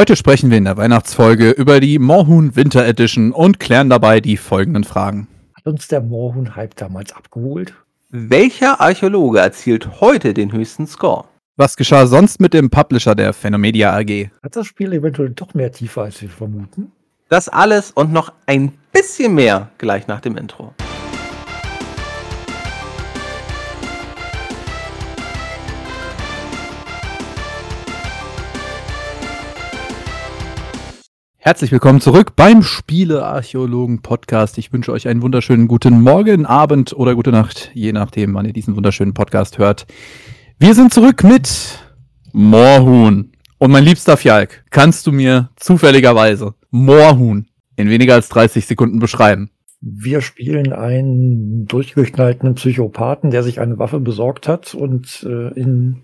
Heute sprechen wir in der Weihnachtsfolge über die Moorhuhn Winter Edition und klären dabei die folgenden Fragen. Hat uns der Moorhuhn-Hype damals abgeholt? Welcher Archäologe erzielt heute den höchsten Score? Was geschah sonst mit dem Publisher der Phenomedia AG? Hat das Spiel eventuell doch mehr Tiefe, als wir vermuten? Das alles und noch ein bisschen mehr gleich nach dem Intro. Herzlich willkommen zurück beim Spielearchäologen Podcast. Ich wünsche euch einen wunderschönen guten Morgen, Abend oder gute Nacht, je nachdem, wann ihr diesen wunderschönen Podcast hört. Wir sind zurück mit Moorhuhn. Und mein liebster Fjalk, kannst du mir zufälligerweise Moorhuhn in weniger als 30 Sekunden beschreiben? Wir spielen einen durchgeknallten Psychopathen, der sich eine Waffe besorgt hat und äh, in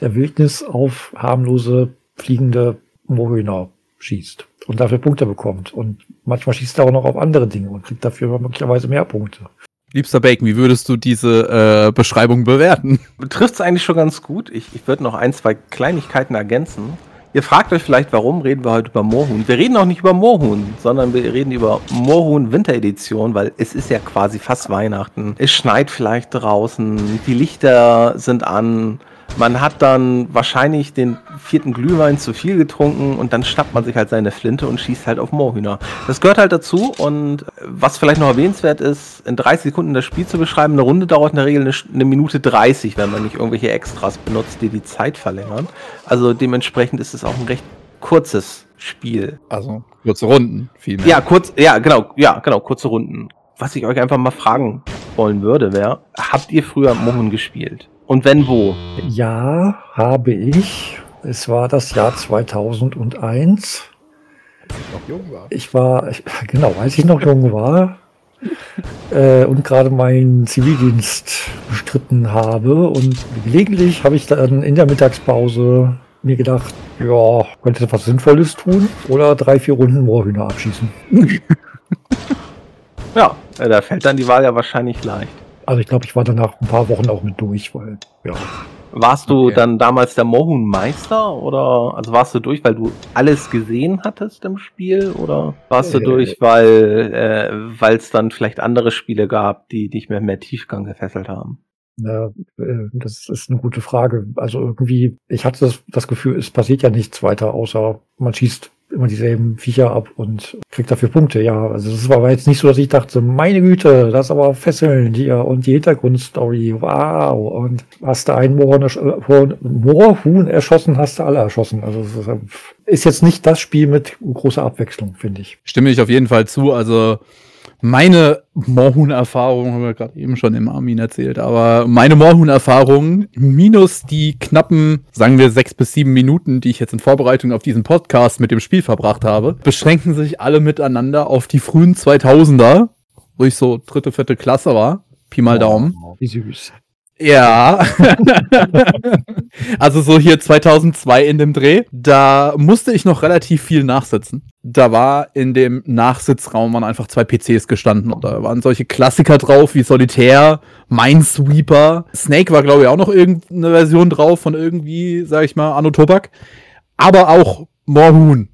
der Wildnis auf harmlose fliegende Moorhühner schießt und dafür Punkte bekommt. Und manchmal schießt er auch noch auf andere Dinge und kriegt dafür möglicherweise mehr Punkte. Liebster Bacon, wie würdest du diese äh, Beschreibung bewerten? Trifft es eigentlich schon ganz gut. Ich, ich würde noch ein, zwei Kleinigkeiten ergänzen. Ihr fragt euch vielleicht, warum reden wir heute über Moorhuhn? Wir reden auch nicht über Moorhuhn, sondern wir reden über Moorhuhn Winteredition, weil es ist ja quasi fast Weihnachten. Es schneit vielleicht draußen, die Lichter sind an, man hat dann wahrscheinlich den vierten Glühwein zu viel getrunken und dann schnappt man sich halt seine Flinte und schießt halt auf Moorhühner. Das gehört halt dazu und was vielleicht noch erwähnenswert ist, in 30 Sekunden das Spiel zu beschreiben, eine Runde dauert in der Regel eine, eine Minute 30, wenn man nicht irgendwelche Extras benutzt, die die Zeit verlängern. Also dementsprechend ist es auch ein recht kurzes Spiel. Also kurze Runden, viel mehr. Ja, kurz, ja, genau, ja, genau, kurze Runden. Was ich euch einfach mal fragen wollen würde, wäre, habt ihr früher Moorhuhn gespielt? Und wenn wo? Ja, habe ich. Es war das Jahr 2001. Als ich noch jung war. Ich war, ich, genau, als ich noch jung war äh, und gerade meinen Zivildienst bestritten habe. Und gelegentlich habe ich dann in der Mittagspause mir gedacht, ja, könnte was Sinnvolles tun oder drei, vier Runden Moorhühner abschießen. ja, da fällt dann die Wahl ja wahrscheinlich leicht. Also ich glaube, ich war danach ein paar Wochen auch mit durch, weil, ja. Warst du okay. dann damals der Mohun-Meister oder also warst du durch, weil du alles gesehen hattest im Spiel oder warst du durch, weil äh, es dann vielleicht andere Spiele gab, die dich mehr mehr Tiefgang gefesselt haben? Ja, äh, das ist eine gute Frage. Also irgendwie, ich hatte das, das Gefühl, es passiert ja nichts weiter, außer man schießt immer dieselben Viecher ab und kriegt dafür Punkte. Ja, also das war jetzt nicht so, dass ich dachte, meine Güte, das ist aber fesselnd hier und die Hintergrundstory, wow. Und hast du einen Moorhuhn, Moorhuhn erschossen, hast du alle erschossen. Also ist jetzt nicht das Spiel mit großer Abwechslung, finde ich. Stimme ich auf jeden Fall zu. Also meine Moorhuhn-Erfahrung, haben wir gerade eben schon im Armin erzählt, aber meine Moorhuhn-Erfahrung minus die knappen, sagen wir, sechs bis sieben Minuten, die ich jetzt in Vorbereitung auf diesen Podcast mit dem Spiel verbracht habe, beschränken sich alle miteinander auf die frühen 2000er, wo ich so dritte, vierte Klasse war. Pi mal Daumen. Oh, wie süß. Ja. also so hier 2002 in dem Dreh. Da musste ich noch relativ viel nachsitzen. Da war in dem Nachsitzraum waren einfach zwei PCs gestanden und da waren solche Klassiker drauf wie Solitär, Minesweeper. Snake war glaube ich auch noch irgendeine Version drauf von irgendwie, sag ich mal, Anno Tobak. Aber auch Moorhuhn.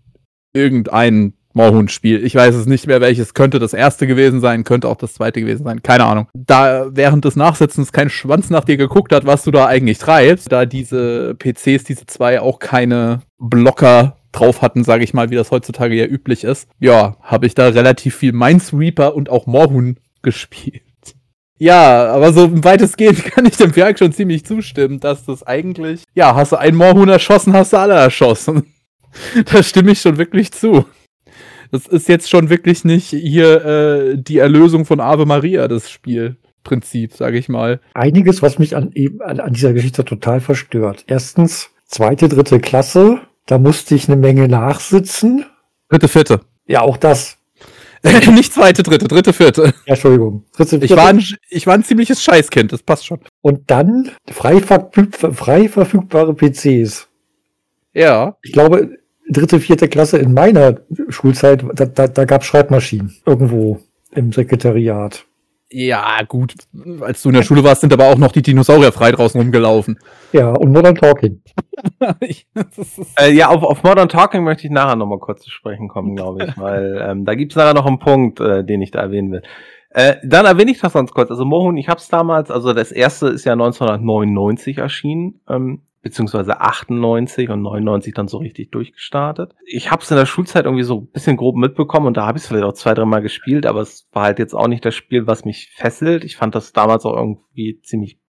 Irgendein Moorhuhn-Spiel. Ich weiß es nicht mehr, welches könnte das erste gewesen sein, könnte auch das zweite gewesen sein. Keine Ahnung. Da während des Nachsitzens kein Schwanz nach dir geguckt hat, was du da eigentlich treibst, da diese PCs, diese zwei auch keine Blocker drauf hatten, sage ich mal, wie das heutzutage ja üblich ist. Ja, habe ich da relativ viel Minesweeper und auch Moorhuhn gespielt. Ja, aber so weitestgehend kann ich dem Werk schon ziemlich zustimmen, dass das eigentlich, ja, hast du einen Moorhuhn erschossen, hast du alle erschossen. da stimme ich schon wirklich zu. Das ist jetzt schon wirklich nicht hier äh, die Erlösung von Ave Maria, das Spielprinzip, sage ich mal. Einiges, was mich an, an, an dieser Geschichte total verstört. Erstens, zweite, dritte Klasse, da musste ich eine Menge nachsitzen. Dritte, vierte. Ja, auch das. nicht zweite, dritte, dritte, vierte. Ja, Entschuldigung. Dritte, vierte. Ich, war ein, ich war ein ziemliches Scheißkind, das passt schon. Und dann frei, frei verfügbare PCs. Ja. Ich glaube, dritte, vierte Klasse in meiner Schulzeit, da, da, da gab es Schreibmaschinen irgendwo im Sekretariat. Ja, gut. Als du in der Schule warst, sind aber auch noch die Dinosaurier frei draußen rumgelaufen. Ja, und Modern Talking. äh, ja, auf, auf Modern Talking möchte ich nachher nochmal kurz zu sprechen kommen, glaube ich, weil ähm, da gibt's nachher noch einen Punkt, äh, den ich da erwähnen will. Äh, dann erwähne ich das sonst kurz. Also Mohun, ich habe es damals, also das erste ist ja 1999 erschienen. Ähm, beziehungsweise 98 und 99 dann so richtig durchgestartet. Ich habe es in der Schulzeit irgendwie so ein bisschen grob mitbekommen und da habe ich es vielleicht auch zwei, dreimal gespielt, aber es war halt jetzt auch nicht das Spiel, was mich fesselt. Ich fand das damals auch irgendwie ziemlich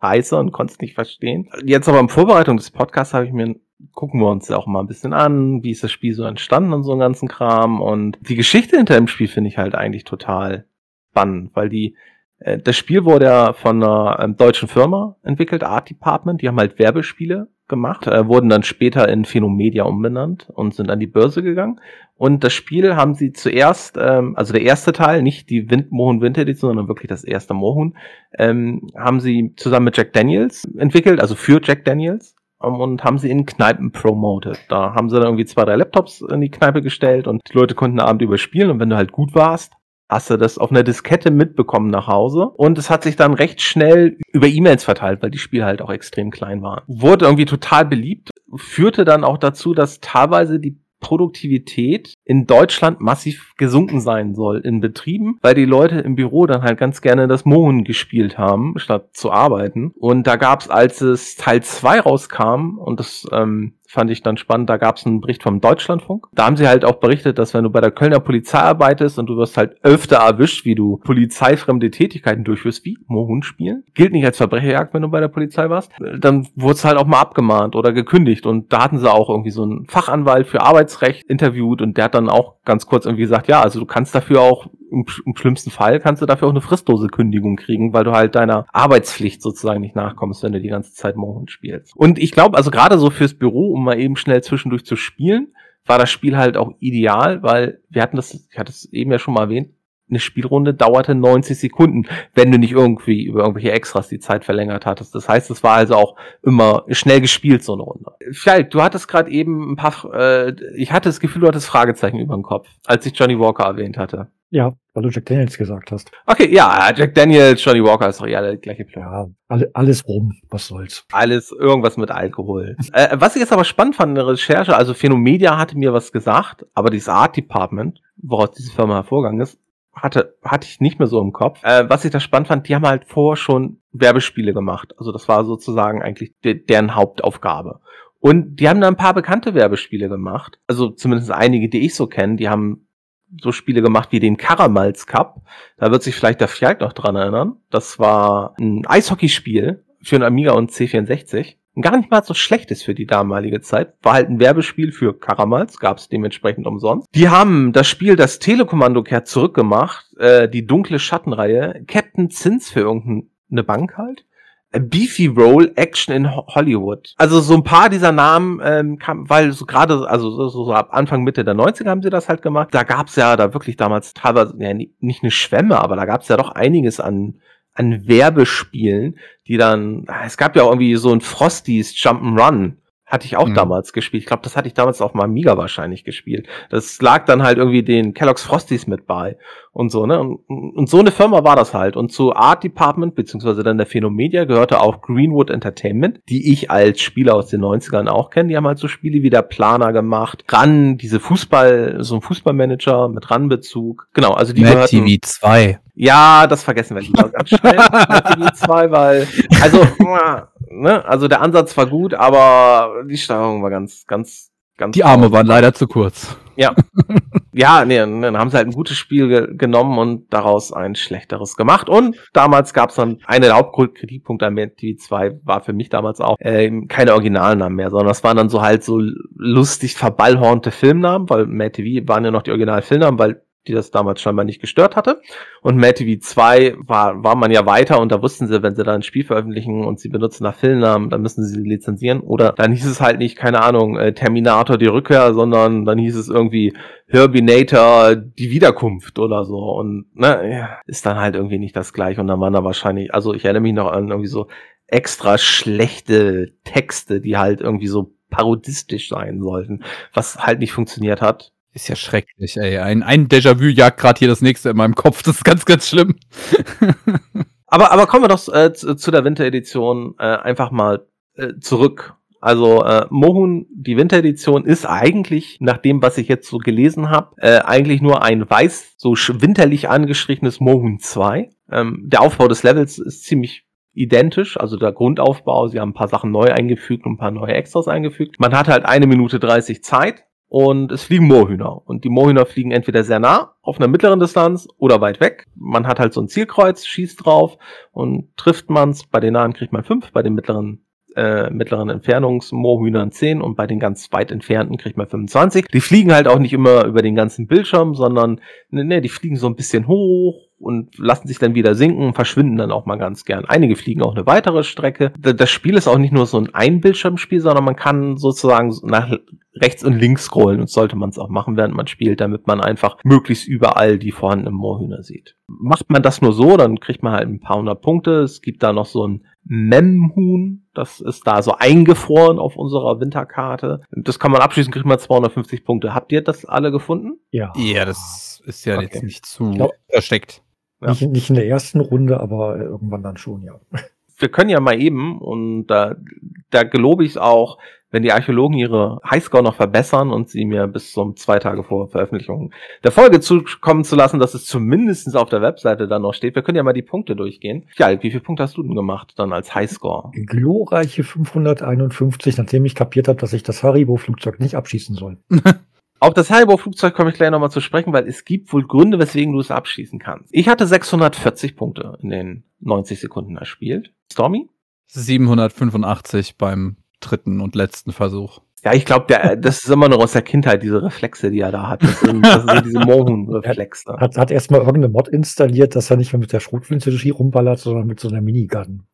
heißer und konnte es nicht verstehen. Jetzt aber in Vorbereitung des Podcasts habe ich mir gucken wir uns ja auch mal ein bisschen an, wie ist das Spiel so entstanden und so einen ganzen Kram und die Geschichte hinter dem Spiel finde ich halt eigentlich total spannend, weil die das Spiel wurde ja von einer ähm, deutschen Firma entwickelt, Art Department. Die haben halt Werbespiele gemacht, äh, wurden dann später in Phenomedia umbenannt und sind an die Börse gegangen. Und das Spiel haben sie zuerst, ähm, also der erste Teil, nicht die Wind Mohun Winter Edition, sondern wirklich das erste Mohun, ähm, haben sie zusammen mit Jack Daniels entwickelt, also für Jack Daniels ähm, und haben sie in Kneipen promoted. Da haben sie dann irgendwie zwei, drei Laptops in die Kneipe gestellt und die Leute konnten Abend überspielen und wenn du halt gut warst, hast du das auf einer Diskette mitbekommen nach Hause und es hat sich dann recht schnell über E-Mails verteilt, weil die Spiele halt auch extrem klein waren. Wurde irgendwie total beliebt, führte dann auch dazu, dass teilweise die Produktivität in Deutschland massiv gesunken sein soll in Betrieben, weil die Leute im Büro dann halt ganz gerne das Mohn gespielt haben, statt zu arbeiten. Und da gab's, als es Teil 2 rauskam, und das ähm, fand ich dann spannend. Da gab es einen Bericht vom Deutschlandfunk. Da haben sie halt auch berichtet, dass wenn du bei der Kölner Polizei arbeitest und du wirst halt öfter erwischt, wie du polizeifremde Tätigkeiten durchführst, wie Mohun spielen, gilt nicht als Verbrecherjagd, wenn du bei der Polizei warst, dann wurde es halt auch mal abgemahnt oder gekündigt. Und da hatten sie auch irgendwie so einen Fachanwalt für Arbeitsrecht interviewt und der hat dann auch ganz kurz irgendwie gesagt, ja, also du kannst dafür auch im, im, schlimmsten Fall kannst du dafür auch eine fristlose Kündigung kriegen, weil du halt deiner Arbeitspflicht sozusagen nicht nachkommst, wenn du die ganze Zeit Mohun spielst. Und ich glaube, also gerade so fürs Büro, um mal eben schnell zwischendurch zu spielen, war das Spiel halt auch ideal, weil wir hatten das, ich hatte es eben ja schon mal erwähnt, eine Spielrunde dauerte 90 Sekunden, wenn du nicht irgendwie über irgendwelche Extras die Zeit verlängert hattest. Das heißt, es war also auch immer schnell gespielt, so eine Runde. Vielleicht, du hattest gerade eben ein paar, äh, ich hatte das Gefühl, du hattest Fragezeichen über dem Kopf, als ich Johnny Walker erwähnt hatte. Ja, weil du Jack Daniels gesagt hast. Okay, ja, Jack Daniels, Johnny Walker ist doch ja der gleiche Plan. Ja, alle, alles rum, was soll's. Alles, irgendwas mit Alkohol. äh, was ich jetzt aber spannend fand in der Recherche, also Phenomedia hatte mir was gesagt, aber dieses Art Department, woraus diese Firma hervorgegangen ist, hatte, hatte ich nicht mehr so im Kopf. Äh, was ich da spannend fand, die haben halt vorher schon Werbespiele gemacht. Also das war sozusagen eigentlich de deren Hauptaufgabe. Und die haben da ein paar bekannte Werbespiele gemacht. Also zumindest einige, die ich so kenne. Die haben so Spiele gemacht wie den Karamals Cup. Da wird sich vielleicht der Fjalt noch dran erinnern. Das war ein Eishockeyspiel für ein Amiga und C64. Gar nicht mal so schlechtes für die damalige Zeit. War halt ein Werbespiel für Karamals, gab es dementsprechend umsonst. Die haben das Spiel das Telekommando kehrt zurückgemacht, äh, die dunkle Schattenreihe, Captain Zins für irgendeine Bank halt. Beefy Roll Action in Hollywood. Also so ein paar dieser Namen ähm, kam, weil so gerade, also so, so ab Anfang Mitte der 90er haben sie das halt gemacht. Da gab's ja da wirklich damals teilweise, ja, nicht eine Schwemme, aber da gab's ja doch einiges an an Werbespielen, die dann, es gab ja auch irgendwie so ein Frosties Jump'n'Run, hatte ich auch mhm. damals gespielt. Ich glaube, das hatte ich damals auf meinem Amiga wahrscheinlich gespielt. Das lag dann halt irgendwie den Kellogg's Frosties mit bei und so, ne? Und, und, so eine Firma war das halt. Und zu Art Department, beziehungsweise dann der Phenomedia, gehörte auch Greenwood Entertainment, die ich als Spieler aus den 90ern auch kenne. Die haben halt so Spiele wie der Planer gemacht. Ran, diese Fußball, so ein Fußballmanager mit Ran-Bezug. Genau, also die Mad gehörten, TV 2. Ja, das vergessen wir lieber ganz schnell. TV 2, weil, also, ne, also der Ansatz war gut, aber die Steuerung war ganz, ganz, ganz. Die Arme waren leider zu kurz. Ja. ja, nee, dann haben sie halt ein gutes Spiel ge genommen und daraus ein schlechteres gemacht. Und damals gab es dann eine der Hauptkritikpunkte an MTV 2 war für mich damals auch äh, keine Originalnamen mehr, sondern das waren dann so halt so lustig verballhornte Filmnamen, weil Mad TV waren ja noch die Original-Filmnamen, weil die das damals scheinbar nicht gestört hatte. Und Mad TV 2 war, war man ja weiter und da wussten sie, wenn sie da ein Spiel veröffentlichen und sie benutzen nach Filmnamen, dann müssen sie lizenzieren. Oder dann hieß es halt nicht, keine Ahnung, äh, Terminator die Rückkehr, sondern dann hieß es irgendwie Herbinator die Wiederkunft oder so. Und ne, ist dann halt irgendwie nicht das gleiche. Und dann waren da wahrscheinlich, also ich erinnere mich noch an irgendwie so extra schlechte Texte, die halt irgendwie so parodistisch sein sollten, was halt nicht funktioniert hat Ist ja schrecklich, ey. Ein, ein Déjà-vu jagt gerade hier das nächste in meinem Kopf. Das ist ganz, ganz schlimm. aber, aber kommen wir doch äh, zu, zu der Winteredition äh, einfach mal äh, zurück. Also äh, Mohun, die Winteredition, ist eigentlich, nach dem, was ich jetzt so gelesen habe, äh, eigentlich nur ein weiß, so winterlich angestrichenes Mohun 2. Ähm, der Aufbau des Levels ist ziemlich identisch, also der Grundaufbau. Sie haben ein paar Sachen neu eingefügt und ein paar neue Extras eingefügt. Man hat halt eine Minute 30 Zeit und es fliegen Moorhühner. Und die Moorhühner fliegen entweder sehr nah, auf einer mittleren Distanz oder weit weg. Man hat halt so ein Zielkreuz, schießt drauf und trifft man's. Bei den nahen kriegt man fünf, bei den mittleren äh, mittleren Entfernungsmoorhühnern 10 und bei den ganz weit entfernten kriegt man 25. Die fliegen halt auch nicht immer über den ganzen Bildschirm, sondern ne, ne, die fliegen so ein bisschen hoch und lassen sich dann wieder sinken verschwinden dann auch mal ganz gern. Einige fliegen auch eine weitere Strecke. Das Spiel ist auch nicht nur so ein Einbildschirmspiel, sondern man kann sozusagen nach rechts und links scrollen und sollte man es auch machen, während man spielt, damit man einfach möglichst überall die vorhandenen Moorhühner sieht. Macht man das nur so, dann kriegt man halt ein paar hundert Punkte. Es gibt da noch so ein Memhuhn, das ist da so eingefroren auf unserer Winterkarte. Das kann man abschließen, kriegt man 250 Punkte. Habt ihr das alle gefunden? Ja. Ja, das ist ja okay. jetzt nicht zu glaub, versteckt. Ja. Nicht, nicht in der ersten Runde, aber irgendwann dann schon, ja. Wir können ja mal eben, und da, da gelobe ich es auch, wenn die Archäologen ihre Highscore noch verbessern und sie mir bis zum zwei Tage vor Veröffentlichung der Folge zukommen zu lassen, dass es zumindest auf der Webseite dann noch steht. Wir können ja mal die Punkte durchgehen. Ja, wie viele Punkte hast du denn gemacht dann als Highscore? Glorreiche 551, nachdem ich kapiert habe, dass ich das Haribo-Flugzeug nicht abschießen soll. Auf das Haribo-Flugzeug komme ich gleich nochmal zu sprechen, weil es gibt wohl Gründe, weswegen du es abschießen kannst. Ich hatte 640 Punkte in den 90 Sekunden erspielt. Stormy? 785 beim dritten und letzten Versuch. Ja, ich glaube, das ist immer noch aus der Kindheit, diese Reflexe, die er da hat. Das sind, das sind diese Mohun-Reflexe. Hat, hat erstmal irgendeine Mod installiert, dass er nicht mehr mit der Schrotflinte rumballert, sondern mit so einer Minigun.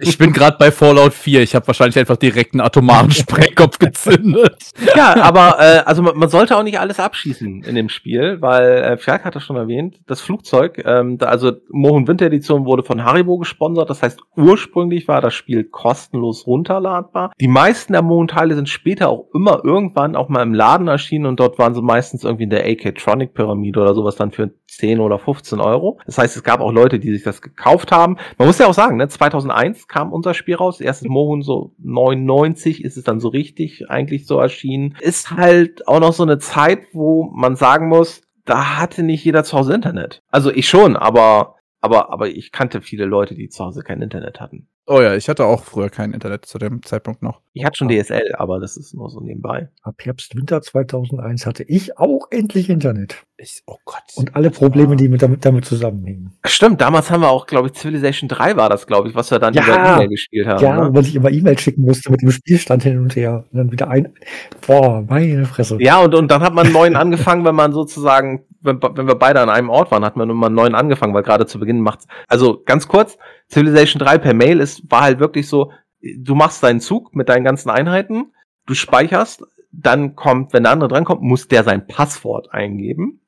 Ich bin gerade bei Fallout 4. Ich habe wahrscheinlich einfach direkt einen atomaren Sprengkopf gezündet. Ja, aber äh, also man, man, sollte auch nicht alles abschießen in dem Spiel, weil äh, Fjörg hat das schon erwähnt. Das Flugzeug, ähm, da, also Mohun Winter Edition wurde von Haribo gesponsert. Das heißt, ursprünglich war das Spiel kostenlos runterladbar. Die meisten der Mohun-Teile sind später auch immer irgendwann auch mal im Laden erschienen und dort waren sie meistens irgendwie in der AK-Tronic Pyramide oder sowas dann für 10 oder 15 Euro. Das heißt, es gab auch Leute, die sich das gekauft haben. Man muss ja auch sagen, ne, 2001 kam unser Spiel raus. Erstes Mohun so 99 ist es dann so richtig eigentlich so erschienen. Ist halt auch noch so eine Zeit, wo man sagen muss, da hatte nicht jeder zu Hause Internet. Also ich schon, aber aber, aber ich kannte viele Leute, die zu Hause kein Internet hatten. Oh ja, ich hatte auch früher kein Internet zu dem Zeitpunkt noch. Ich hatte schon DSL, aber das ist nur so nebenbei. Ab Herbst, Winter 2001 hatte ich auch endlich Internet. Ich, oh Gott. Und alle Probleme, die mit damit, damit zusammenhängen. Stimmt, damals haben wir auch, glaube ich, Civilization 3 war das, glaube ich, was wir dann ja, über E-Mail gespielt haben. Ja, ne? weil ich immer E-Mail schicken musste mit dem Spielstand hin und her. Und dann wieder ein. Boah, meine Fresse. Ja, und, und dann hat man einen neuen angefangen, wenn man sozusagen, wenn, wenn wir beide an einem Ort waren, hat man immer einen neuen angefangen, weil gerade zu Beginn macht's. Also ganz kurz, Civilization 3 per Mail ist, war halt wirklich so, du machst deinen Zug mit deinen ganzen Einheiten, du speicherst, dann kommt, wenn der andere drankommt, muss der sein Passwort eingeben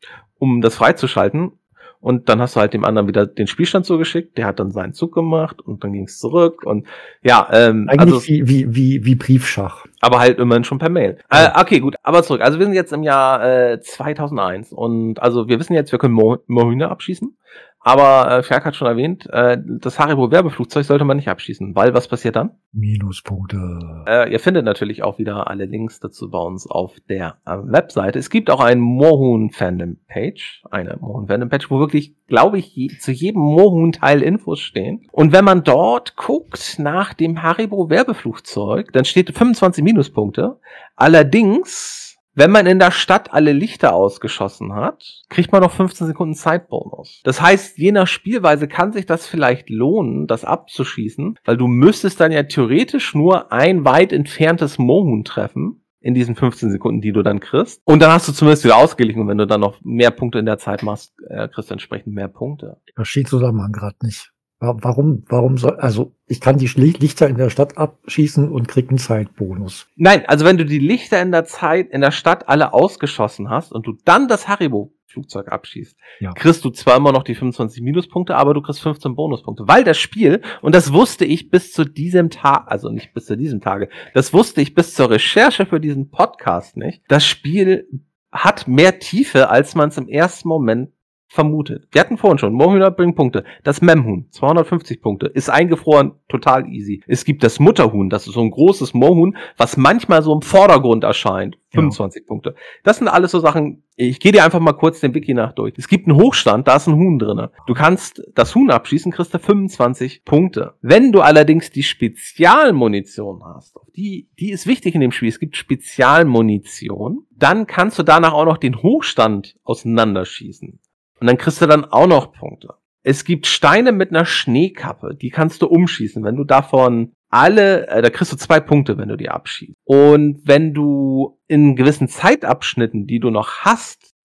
um das freizuschalten. Und dann hast du halt dem anderen wieder den Spielstand zugeschickt, der hat dann seinen Zug gemacht und dann ging es zurück und ja, ähm, eigentlich also, wie, wie, wie, wie Briefschach. Aber halt immerhin schon per Mail. Ja. Äh, okay, gut, aber zurück. Also wir sind jetzt im Jahr äh, 2001 und also wir wissen jetzt, wir können Mohühner abschießen. Aber äh, Ferk hat schon erwähnt, äh, das Haribo-Werbeflugzeug sollte man nicht abschießen, weil was passiert dann? Minuspunkte. Äh, ihr findet natürlich auch wieder alle Links dazu bei uns auf der äh, Webseite. Es gibt auch einen Mohun-Fandom-Page, eine Mohun-Fandom-Page, wo wirklich, glaube ich, je, zu jedem Mohun-Teil Infos stehen. Und wenn man dort guckt nach dem Haribo-Werbeflugzeug, dann steht 25 Minuspunkte. Allerdings wenn man in der Stadt alle Lichter ausgeschossen hat, kriegt man noch 15 Sekunden Zeitbonus. Das heißt, je nach Spielweise kann sich das vielleicht lohnen, das abzuschießen, weil du müsstest dann ja theoretisch nur ein weit entferntes Mohun treffen in diesen 15 Sekunden, die du dann kriegst. Und dann hast du zumindest wieder ausgeglichen. Und wenn du dann noch mehr Punkte in der Zeit machst, äh, kriegst du entsprechend mehr Punkte. Ich verstehe Zusammenhang gerade nicht. Warum, warum soll, also ich kann die Lichter in der Stadt abschießen und krieg einen Zeitbonus. Nein, also wenn du die Lichter in der Zeit, in der Stadt alle ausgeschossen hast und du dann das Haribo Flugzeug abschießt, ja. kriegst du zwar immer noch die 25 Minuspunkte, aber du kriegst 15 Bonuspunkte. Weil das Spiel, und das wusste ich bis zu diesem Tag, also nicht bis zu diesem Tage, das wusste ich bis zur Recherche für diesen Podcast nicht, das Spiel hat mehr Tiefe, als man es im ersten Moment vermutet. Wir hatten vorhin schon, Moorhühner bringen Punkte. Das Memhuhn, 250 Punkte, ist eingefroren, total easy. Es gibt das Mutterhuhn, das ist so ein großes Moorhuhn, was manchmal so im Vordergrund erscheint. 25 ja. Punkte. Das sind alles so Sachen, ich gehe dir einfach mal kurz den Wiki nach durch. Es gibt einen Hochstand, da ist ein Huhn drinne. Du kannst das Huhn abschießen, kriegst du 25 Punkte. Wenn du allerdings die Spezialmunition hast, die, die ist wichtig in dem Spiel, es gibt Spezialmunition, dann kannst du danach auch noch den Hochstand auseinanderschießen. Und dann kriegst du dann auch noch Punkte. Es gibt Steine mit einer Schneekappe, die kannst du umschießen. Wenn du davon alle, äh, da kriegst du zwei Punkte, wenn du die abschießt. Und wenn du in gewissen Zeitabschnitten, die du noch hast,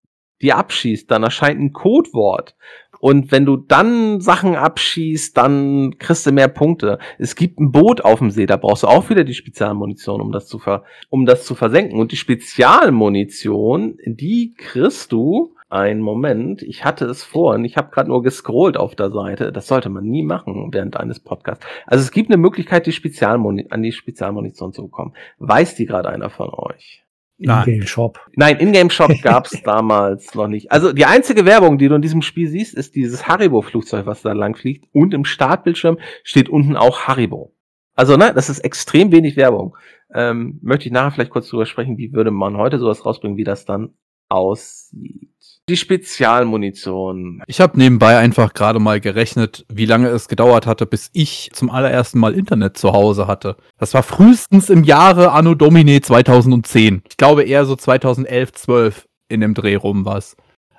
die abschießt, dann erscheint ein Codewort. Und wenn du dann Sachen abschießt, dann kriegst du mehr Punkte. Es gibt ein Boot auf dem See, da brauchst du auch wieder die Spezialmunition, um das zu, ver um das zu versenken. Und die Spezialmunition, die kriegst du ein Moment, ich hatte es vorhin, ich habe gerade nur gescrollt auf der Seite. Das sollte man nie machen während eines Podcasts. Also es gibt eine Möglichkeit, die Spezialmuni an die Spezialmunition zu bekommen. Weiß die gerade einer von euch? In-Game Shop. Nein, In-Game Shop gab es damals noch nicht. Also die einzige Werbung, die du in diesem Spiel siehst, ist dieses Haribo-Flugzeug, was da lang fliegt. Und im Startbildschirm steht unten auch Haribo. Also, ne, das ist extrem wenig Werbung. Ähm, möchte ich nachher vielleicht kurz drüber sprechen, wie würde man heute sowas rausbringen, wie das dann aussieht. Die Spezialmunition. Ich habe nebenbei einfach gerade mal gerechnet, wie lange es gedauert hatte, bis ich zum allerersten Mal Internet zu Hause hatte. Das war frühestens im Jahre Anno Domine 2010. Ich glaube eher so 2011, 12 in dem Dreh rum was.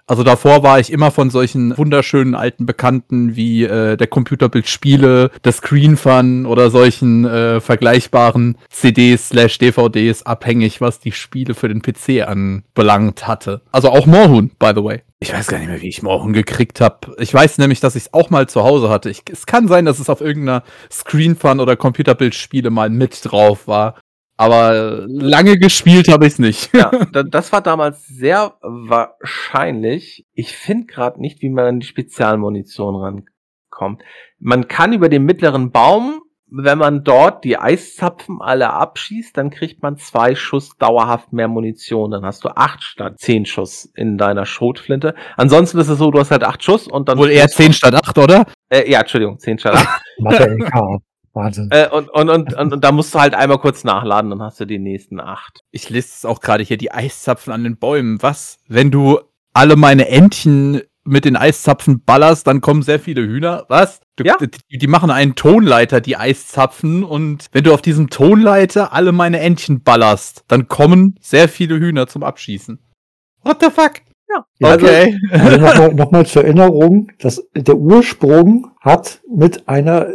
Also davor war ich immer von solchen wunderschönen alten Bekannten wie äh, der Computerbild Spiele, der Screen Fun oder solchen äh, vergleichbaren CDs slash DVDs abhängig, was die Spiele für den PC anbelangt hatte. Also auch Moorhuhn, by the way. Ich weiß gar nicht mehr, wie ich Moorhuhn gekriegt habe. Ich weiß nämlich, dass ich es auch mal zu Hause hatte. Ich, es kann sein, dass es auf irgendeiner Screen Fun oder Computerbild Spiele mal mit drauf war. Aber lange gespielt habe ich es nicht. ja, das war damals sehr wahrscheinlich. Ich finde gerade nicht, wie man an die Spezialmunition rankommt. Man kann über den mittleren Baum, wenn man dort die Eiszapfen alle abschießt, dann kriegt man zwei Schuss dauerhaft mehr Munition. Dann hast du acht statt zehn Schuss in deiner Schrotflinte. Ansonsten ist es so, du hast halt acht Schuss und dann. Wohl eher zehn statt acht, oder? Äh, ja, Entschuldigung, zehn statt acht. Wahnsinn. Äh, und, und, und, und, und da musst du halt einmal kurz nachladen, dann hast du die nächsten acht. Ich lese es auch gerade hier, die Eiszapfen an den Bäumen. Was, wenn du alle meine Entchen mit den Eiszapfen ballerst, dann kommen sehr viele Hühner. Was? Du, ja. die, die, machen einen Tonleiter, die Eiszapfen, und wenn du auf diesem Tonleiter alle meine Entchen ballerst, dann kommen sehr viele Hühner zum Abschießen. What the fuck? Ja, okay. Also, also nochmal noch mal zur Erinnerung, dass der Ursprung hat mit einer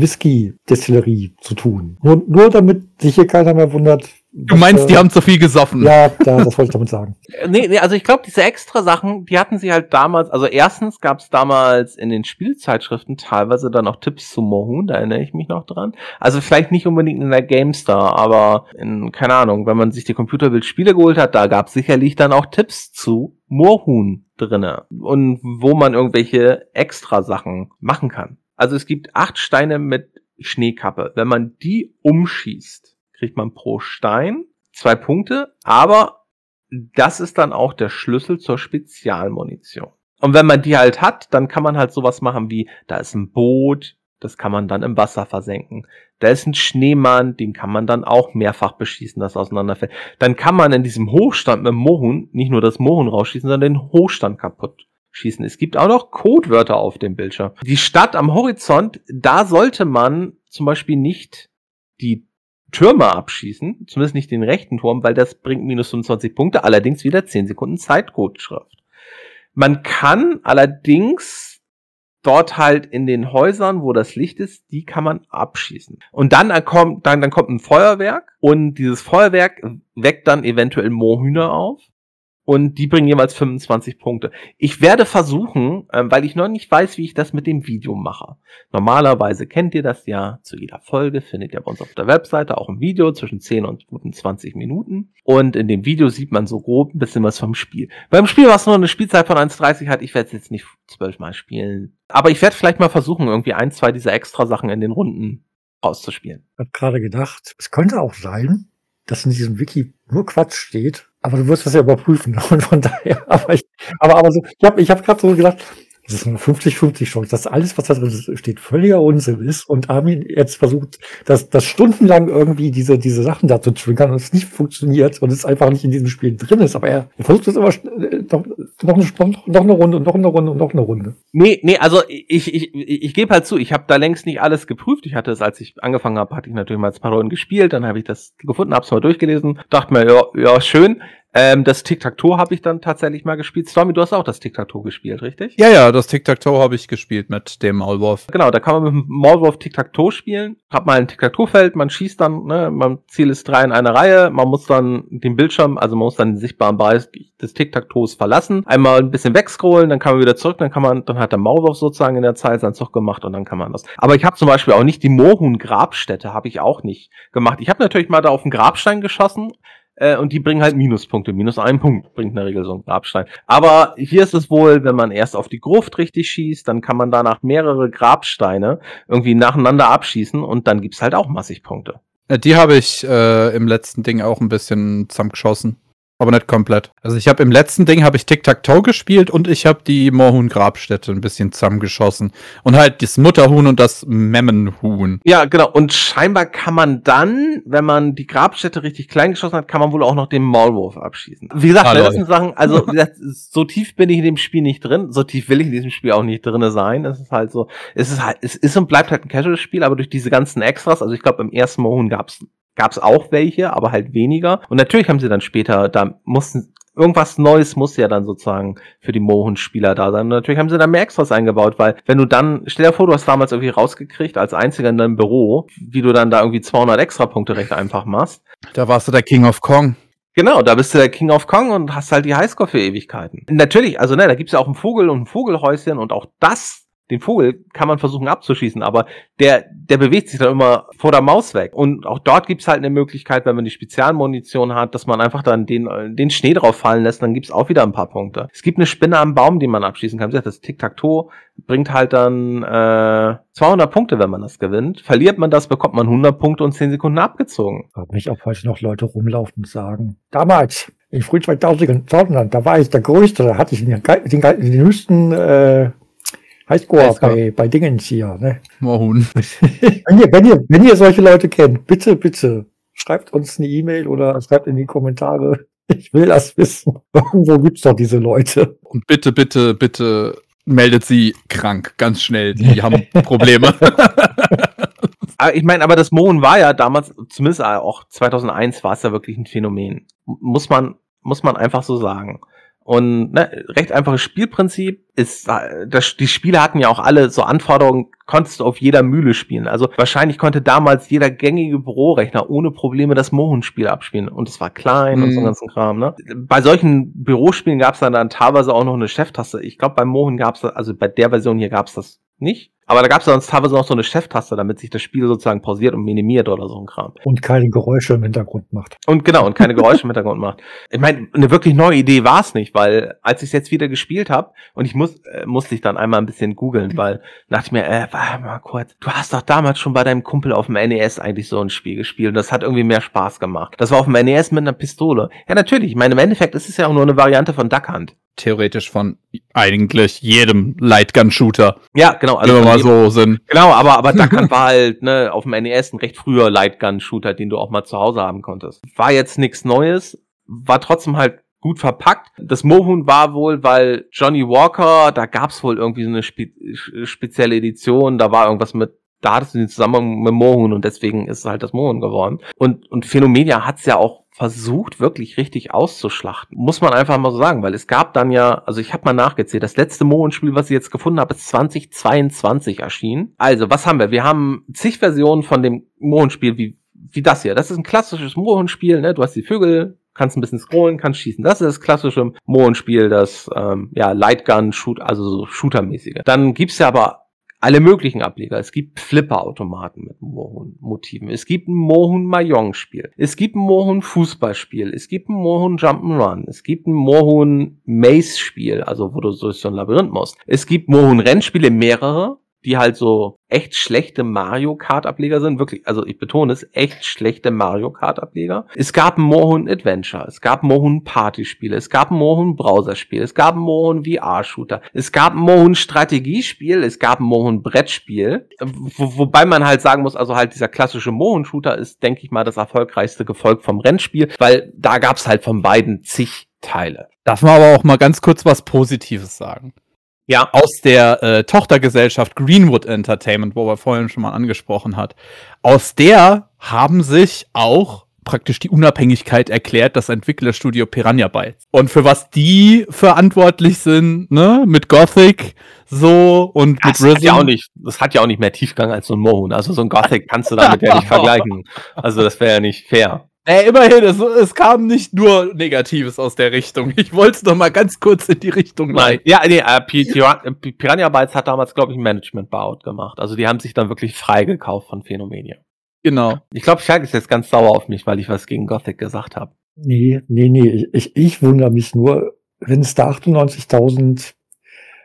Whisky-Destillerie zu tun. Nur, nur damit sich hier keiner mehr wundert. Du meinst, äh, die haben zu viel gesoffen? Ja, ja das wollte ich damit sagen. nee, nee, also ich glaube, diese extra Sachen, die hatten sie halt damals, also erstens gab es damals in den Spielzeitschriften teilweise dann auch Tipps zu Mohun, da erinnere ich mich noch dran. Also vielleicht nicht unbedingt in der GameStar, aber in, keine Ahnung, wenn man sich die Computerbild-Spiele geholt hat, da gab es sicherlich dann auch Tipps zu Moorhuhn drinne und wo man irgendwelche extra Sachen machen kann. Also es gibt acht Steine mit Schneekappe. Wenn man die umschießt, kriegt man pro Stein zwei Punkte, aber das ist dann auch der Schlüssel zur Spezialmunition. Und wenn man die halt hat, dann kann man halt sowas machen wie, da ist ein Boot, das kann man dann im Wasser versenken. Da ist ein Schneemann, den kann man dann auch mehrfach beschießen, das auseinanderfällt. Dann kann man in diesem Hochstand mit dem Mohun nicht nur das Mohun rausschießen, sondern den Hochstand kaputt schießen. Es gibt auch noch Codewörter auf dem Bildschirm. Die Stadt am Horizont, da sollte man zum Beispiel nicht die Türme abschießen, zumindest nicht den rechten Turm, weil das bringt minus 25 Punkte, allerdings wieder 10 Sekunden Zeitcode-Schrift. Man kann allerdings dort halt in den Häusern, wo das Licht ist, die kann man abschießen. Und dann kommt, dann, dann kommt ein Feuerwerk und dieses Feuerwerk weckt dann eventuell Mohühner auf und die bringen jeweils 25 Punkte. Ich werde versuchen, ähm, weil ich noch nicht weiß, wie ich das mit dem Video mache. Normalerweise kennt ihr das ja, zu jeder Folge findet ihr bei uns auf der Webseite auch ein Video zwischen 10 und guten 20 Minuten. Und in dem Video sieht man so grob ein bisschen was vom Spiel. Beim Spiel, was nur eine Spielzeit von 1,30 hat, ich werde es jetzt nicht zwölfmal spielen. Aber ich werde vielleicht mal versuchen, irgendwie ein, zwei dieser extra Sachen in den Runden auszuspielen. Ich habe gerade gedacht, es könnte auch sein, dass in diesem Wiki nur Quatsch steht, Aber du wirst das ja überprüfen. Und von daher, aber ich, aber, aber so, ich habe ich hab gerade so gedacht, das ist eine 50-50 Chance, dass alles, was da drin steht, völliger Unsinn ist und Armin jetzt versucht, das, das stundenlang irgendwie diese, diese Sachen da zu triggern und es nicht funktioniert und es einfach nicht in diesem Spiel drin ist. Aber er, er versucht es immer äh, noch, noch, eine, noch eine Runde und noch eine Runde und noch eine Runde. Nee, nee, also ich, ich, ich, ich gebe halt zu, ich habe da längst nicht alles geprüft. Ich hatte es, als ich angefangen habe, hatte ich natürlich mal ein paar Runden gespielt, dann habe ich das gefunden, hab's mal durchgelesen, dachte mir, ja, ja, schön. Ähm, das Tic-Tac-Toe habe ich dann tatsächlich mal gespielt. Stormy, du hast auch das Tic-Tac-Toe gespielt, richtig? Ja, ja, das Tic-Tac-Toe habe ich gespielt mit dem Maulwurf. Genau, da kann man mit dem Maulwurf Tic-Tac-Toe spielen. Hat mal ein Tic-Tac-Toe-Feld, man schießt dann, ne, man Ziel ist drei in einer Reihe, man muss dann den Bildschirm, also man muss dann den sichtbaren Bereich des Tic-Tac-Toes verlassen, einmal ein bisschen wegscrollen, dann kann man wieder zurück, dann kann man, dann hat der Maulwurf sozusagen in der Zeit seinen Zug gemacht und dann kann man das. Aber ich habe zum Beispiel auch nicht die Mohun-Grabstätte, habe ich auch nicht gemacht. Ich habe natürlich mal da auf den Grabstein geschossen, äh, und die bringen halt Minuspunkte. Minus einen Punkt bringt in der Regel so ein Grabstein. Aber hier ist es wohl, wenn man erst auf die Gruft richtig schießt, dann kann man danach mehrere Grabsteine irgendwie nacheinander abschießen und dann gibt's halt auch massig Punkte. Äh, die habe ich äh, im letzten Ding auch ein bisschen zusammengeschossen aber nicht komplett. Also ich habe im letzten Ding habe ich Tic-Tac-Toe gespielt und ich habe die Moorhuhn-Grabstätte ein bisschen zusammengeschossen. Und halt das Mutterhuhn und das Memmenhuhn. Ja, genau. Und scheinbar kann man dann, wenn man die Grabstätte richtig klein geschossen hat, kann man wohl auch noch den Maulwurf abschießen. Wie gesagt, das sind Sachen, also so tief bin ich in dem Spiel nicht drin, so tief will ich in diesem Spiel auch nicht drinne sein. Es ist halt so, es ist halt, es ist und bleibt halt ein Casual-Spiel, aber durch diese ganzen Extras, also ich glaube im ersten Moorhuhn gab's gab es auch welche, aber halt weniger. Und natürlich haben sie dann später, da mussten irgendwas Neues muss ja dann sozusagen für die Mohun-Spieler da sein. Und natürlich haben sie da mehr Extras eingebaut, weil wenn du dann, stell dir vor, du hast damals irgendwie rausgekriegt als einziger in deinem Büro, wie du dann da irgendwie 200 Extra-Punkte recht einfach machst. Da warst du der King of Kong. Genau, da bist du der King of Kong und hast halt die Highscore für Ewigkeiten. Natürlich, also ne, da gibt's ja auch einen Vogel und ein Vogelhäuschen und auch das den Vogel kann man versuchen abzuschießen, aber der, der bewegt sich dann immer vor der Maus weg. Und auch dort gibt's halt eine Möglichkeit, wenn man die Spezialmunition hat, dass man einfach dann den, den Schnee drauf fallen lässt, dann gibt's auch wieder ein paar Punkte. Es gibt eine Spinne am Baum, die man abschießen kann. Das Tic-Tac-Toe bringt halt dann äh, 200 Punkte, wenn man das gewinnt. Verliert man das, bekommt man 100 Punkte und 10 Sekunden abgezogen. Frage mich, ob heute noch Leute rumlaufen und sagen, damals, in früh 2000 da war ich der Größte, da hatte ich den, den, den höchsten äh, Highscore bei, bei Dingens hier, ne? Mohun. wenn, ihr, wenn, ihr, wenn ihr solche Leute kennt, bitte, bitte, schreibt uns eine E-Mail oder schreibt in die Kommentare. Ich will das wissen. Irgendwo gibt's doch diese Leute. Und bitte, bitte, bitte meldet sie krank, ganz schnell. Die haben Probleme. ich meine, aber das Mohn war ja damals, zumindest auch 2001 war es ja wirklich ein Phänomen. Muss man, muss man einfach so sagen. Und ne, recht einfaches Spielprinzip ist, äh, das, die Spiele hatten ja auch alle so Anforderungen, konntest du auf jeder Mühle spielen. Also wahrscheinlich konnte damals jeder gängige Bürorechner ohne Probleme das Mohun-Spiel abspielen. Und es war klein mm. und so mhm. ganzen Kram. Ne? Bei solchen Bürospielen gab es dann, dann teilweise auch noch eine Cheftaste. Ich glaube, beim Mohun gab es, also bei der Version hier gab es das nicht. Aber da gab es sonst teilweise noch so eine Cheftaste, damit sich das Spiel sozusagen pausiert und minimiert oder so ein Kram. Und keine Geräusche im Hintergrund macht. Und genau, und keine Geräusche im Hintergrund macht. Ich meine, eine wirklich neue Idee war es nicht, weil als ich es jetzt wieder gespielt habe, und ich muss, äh, musste ich dann einmal ein bisschen googeln, weil dachte ich mir, äh, warte mal kurz, du hast doch damals schon bei deinem Kumpel auf dem NES eigentlich so ein Spiel gespielt und das hat irgendwie mehr Spaß gemacht. Das war auf dem NES mit einer Pistole. Ja, natürlich, ich meine, im Endeffekt ist es ja auch nur eine Variante von Duck Hunt theoretisch von eigentlich jedem Lightgun-Shooter. Ja, genau. Also mal so sind. Genau, aber, aber Duck war halt ne, auf dem NES ein recht früher Lightgun-Shooter, den du auch mal zu Hause haben konntest. War jetzt nichts Neues, war trotzdem halt gut verpackt. Das Mohun war wohl, weil Johnny Walker, da gab's wohl irgendwie so eine spe spezielle Edition, da war irgendwas mit da hattest du den zusammen mit Mohun und deswegen ist es halt das Mohun geworden. Und, und Phenomenia hat's ja auch versucht, wirklich richtig auszuschlachten. Muss man einfach mal so sagen, weil es gab dann ja, also ich habe mal nachgezählt, das letzte Mohn-Spiel, was ich jetzt gefunden habe, ist 2022 erschienen. Also, was haben wir? Wir haben zig Versionen von dem Mohn-Spiel wie, wie das hier. Das ist ein klassisches Mohn-Spiel, ne? Du hast die Vögel, kannst ein bisschen scrollen, kannst schießen. Das ist das klassische Mohn-Spiel, das ähm, ja Lightgun-Shoot, also so Shooter-mäßige. Dann gibt's ja aber alle möglichen Ableger. Es gibt Flipper-Automaten mit Mohun-Motiven. Es gibt ein Mohun-Mahjong-Spiel. Es gibt ein Mohun-Fußballspiel. Es gibt ein Mohun Jump'n'Run. Es gibt ein Mohun Maze-Spiel, also wo du durch so ein Labyrinth musst. Es gibt Mohun-Rennspiele, mehrere. Die halt so echt schlechte Mario Kart Ableger sind, wirklich, also ich betone es, echt schlechte Mario Kart Ableger. Es gab ein Mohun Adventure, es gab Mohun Partyspiele, es gab ein Mohun Browserspiel, es gab ein Mohun VR Shooter, es gab ein Mohun Strategiespiel, es gab ein Mohun Brettspiel, wo, wobei man halt sagen muss, also halt dieser klassische Mohun Shooter ist, denke ich mal, das erfolgreichste Gefolg vom Rennspiel, weil da gab's halt von beiden zig Teile. Darf man aber auch mal ganz kurz was Positives sagen? Ja. Aus der äh, Tochtergesellschaft Greenwood Entertainment, wo wir vorhin schon mal angesprochen hat. Aus der haben sich auch praktisch die Unabhängigkeit erklärt, das Entwicklerstudio Piranha Bytes. Und für was die verantwortlich sind, ne, mit Gothic so und das mit hat ja auch nicht, das hat ja auch nicht mehr Tiefgang als so ein Mohun. Also so ein Gothic kannst du damit ja nicht vergleichen. Also das wäre ja nicht fair. Äh, immerhin, es, es kam nicht nur Negatives aus der Richtung. Ich wollte es noch mal ganz kurz in die Richtung Nein, ja, nee, äh, Pir äh, Piranha Bytes hat damals, glaube ich, ein Management-Buyout gemacht. Also die haben sich dann wirklich freigekauft von Phänomenia. Genau. Ich glaube, Schalke ist jetzt ganz sauer auf mich, weil ich was gegen Gothic gesagt habe. Nee, nee, nee. Ich, ich wundere mich nur, wenn es da 98.000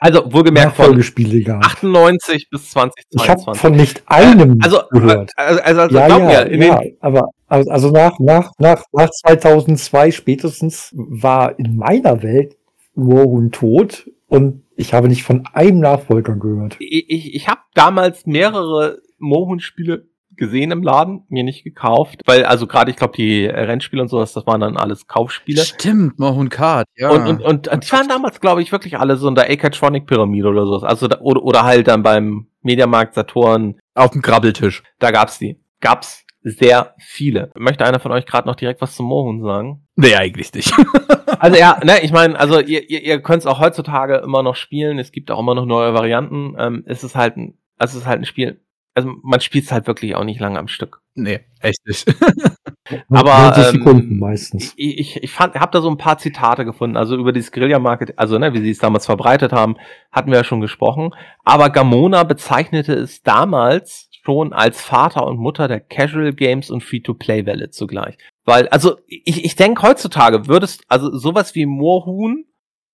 also wohlgemerkt von Folgespiele gab. 98 bis 2022. Ich habe von nicht einem also, gehört. Also, also, also ja, glaub ja, mir, in ja, den, aber also also nach, nach, nach, nach 2002 spätestens war in meiner Welt Warhun tot und ich habe nicht von einem Nachfolger gehört. ich, ich, ich habe damals mehrere Mohun-Spiele gesehen im Laden, mir nicht gekauft, weil also gerade ich glaube die Rennspiele und sowas, das waren dann alles Kaufspiele. Stimmt, Mohun Kart, ja. Und, und, und, und die waren damals glaube ich wirklich alle so in der Akatronic Pyramide oder sowas, also da, oder, oder halt dann beim Mediamarkt Saturn auf dem Grabbeltisch. Da gab's die. Gab's sehr viele. Möchte einer von euch gerade noch direkt was zum Mohun sagen? Nee, eigentlich nicht. also ja, ne, ich meine, also ihr, ihr, ihr könnt es auch heutzutage immer noch spielen. Es gibt auch immer noch neue Varianten. Ähm, es ist halt ein, also es ist halt ein Spiel, also man spielt es halt wirklich auch nicht lange am Stück. Nee, echt nicht. Aber ähm, Sekunden meistens. Ich, ich, ich fand, habe da so ein paar Zitate gefunden. Also über dieses Guerilla-Market, also ne, wie sie es damals verbreitet haben, hatten wir ja schon gesprochen. Aber Gamona bezeichnete es damals schon als Vater und Mutter der Casual Games und Free-to-Play-Welle zugleich. Weil, also ich, ich denke heutzutage würdest, also sowas wie Moorhuhn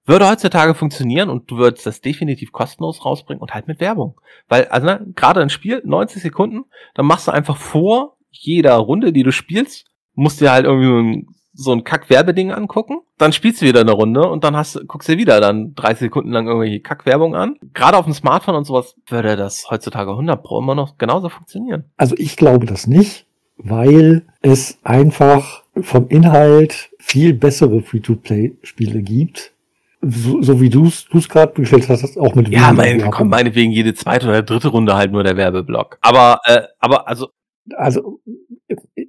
würde heutzutage funktionieren und du würdest das definitiv kostenlos rausbringen und halt mit Werbung. Weil, also ne, gerade ein Spiel, 90 Sekunden, dann machst du einfach vor jeder Runde, die du spielst, musst dir halt irgendwie so ein, Kack-Werbeding angucken, dann spielst du wieder eine Runde und dann hast, guckst du wieder dann 30 Sekunden lang irgendwelche Kack-Werbung an. Gerade auf dem Smartphone und sowas würde das heutzutage 100 Pro immer noch genauso funktionieren. Also ich glaube das nicht, weil es einfach vom Inhalt viel bessere Free-to-Play-Spiele gibt so, so wie du es gerade bestellt hast, auch mit Ja, meine, kommt meinetwegen jede zweite oder dritte Runde halt nur der Werbeblock. Aber, äh, aber also. Also,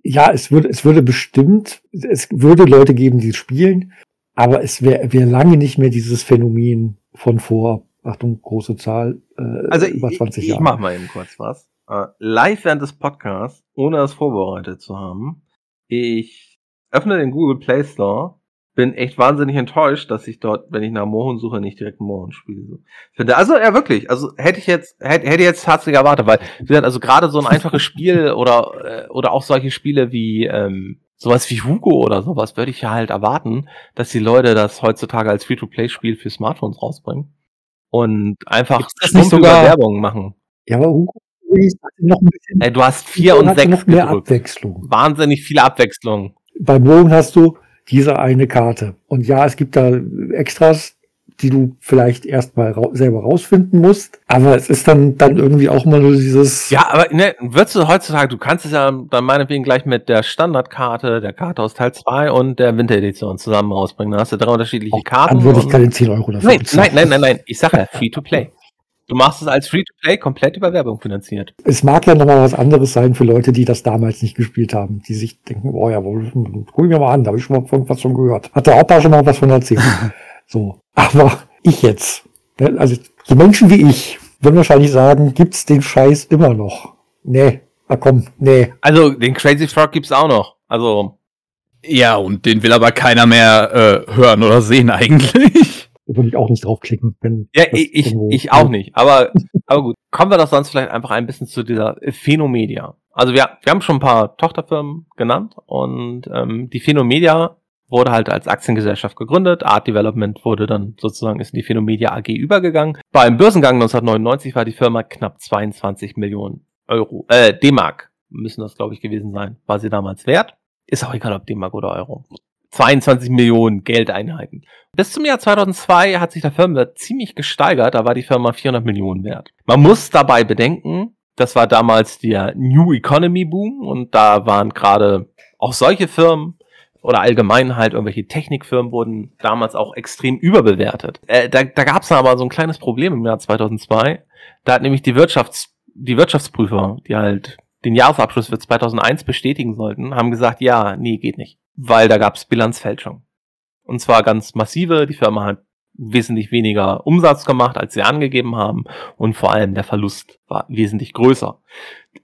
ja, es würde, es würde bestimmt, es würde Leute geben, die spielen, aber es wäre wär lange nicht mehr dieses Phänomen von vor, Achtung, große Zahl, äh, also über 20 Jahre. Ich mach mal eben kurz was. Uh, live während des Podcasts, ohne das vorbereitet zu haben. Ich öffne den Google Play Store bin echt wahnsinnig enttäuscht, dass ich dort, wenn ich nach Mohun suche, nicht direkt Mohun spiele. Finde. Also ja wirklich, also hätte ich jetzt hätte, hätte jetzt tatsächlich erwartet, weil wie gesagt, also gerade so ein einfaches Spiel oder äh, oder auch solche Spiele wie ähm, sowas wie Hugo oder sowas würde ich ja halt erwarten, dass die Leute das heutzutage als Free-to-Play-Spiel für Smartphones rausbringen und einfach nicht sogar Werbung machen. Ja, aber Hugo noch ein bisschen. Ey, du hast vier und sechs noch mehr gedrückt. Abwechslung. Wahnsinnig viel Abwechslung. Bei Mohun hast du diese eine Karte. Und ja, es gibt da Extras, die du vielleicht erstmal ra selber rausfinden musst. Aber es ist dann, dann irgendwie auch mal nur dieses. Ja, aber ne, würdest du heutzutage, du kannst es ja dann meinetwegen gleich mit der Standardkarte, der Karte aus Teil 2 und der Winteredition zusammen rausbringen. Da hast du drei unterschiedliche Karten. Dann würde ich keine 10 Euro dafür nein, nein, nein, nein, nein. Ich sage ja, free to play. Du machst es als Free-to-Play komplett über Werbung finanziert. Es mag ja nochmal was anderes sein für Leute, die das damals nicht gespielt haben, die sich denken, oh ja, wohl, guck ich mir mal an, da habe ich schon mal von was von gehört. Hat der Opa schon mal was von erzählt. so. Aber ich jetzt, ne, also die Menschen wie ich, würden wahrscheinlich sagen, gibt's den Scheiß immer noch. Nee, na komm, nee. Also den Crazy Frog gibt's auch noch. Also. Ja, und den will aber keiner mehr äh, hören oder sehen eigentlich würde ich auch nicht draufklicken. Wenn ja, ich, ich auch nicht. Aber, aber gut. Kommen wir doch sonst vielleicht einfach ein bisschen zu dieser Phenomedia. Also wir, wir haben schon ein paar Tochterfirmen genannt und ähm, die Phenomedia wurde halt als Aktiengesellschaft gegründet. Art Development wurde dann sozusagen ist in die Phenomedia AG übergegangen. Beim Börsengang 1999 war die Firma knapp 22 Millionen Euro, äh, D-Mark müssen das glaube ich gewesen sein, war sie damals wert. Ist auch egal ob D-Mark oder Euro. 22 Millionen Geldeinheiten. Bis zum Jahr 2002 hat sich der Firmenwert ziemlich gesteigert, da war die Firma 400 Millionen wert. Man muss dabei bedenken, das war damals der New Economy Boom und da waren gerade auch solche Firmen oder allgemein halt irgendwelche Technikfirmen wurden damals auch extrem überbewertet. Äh, da da gab es aber so ein kleines Problem im Jahr 2002. Da hat nämlich die Wirtschafts die Wirtschaftsprüfer, die halt den Jahresabschluss für 2001 bestätigen sollten, haben gesagt, ja, nee, geht nicht, weil da gab es Bilanzfälschung. Und zwar ganz massive. Die Firma hat wesentlich weniger Umsatz gemacht, als sie angegeben haben. Und vor allem der Verlust war wesentlich größer.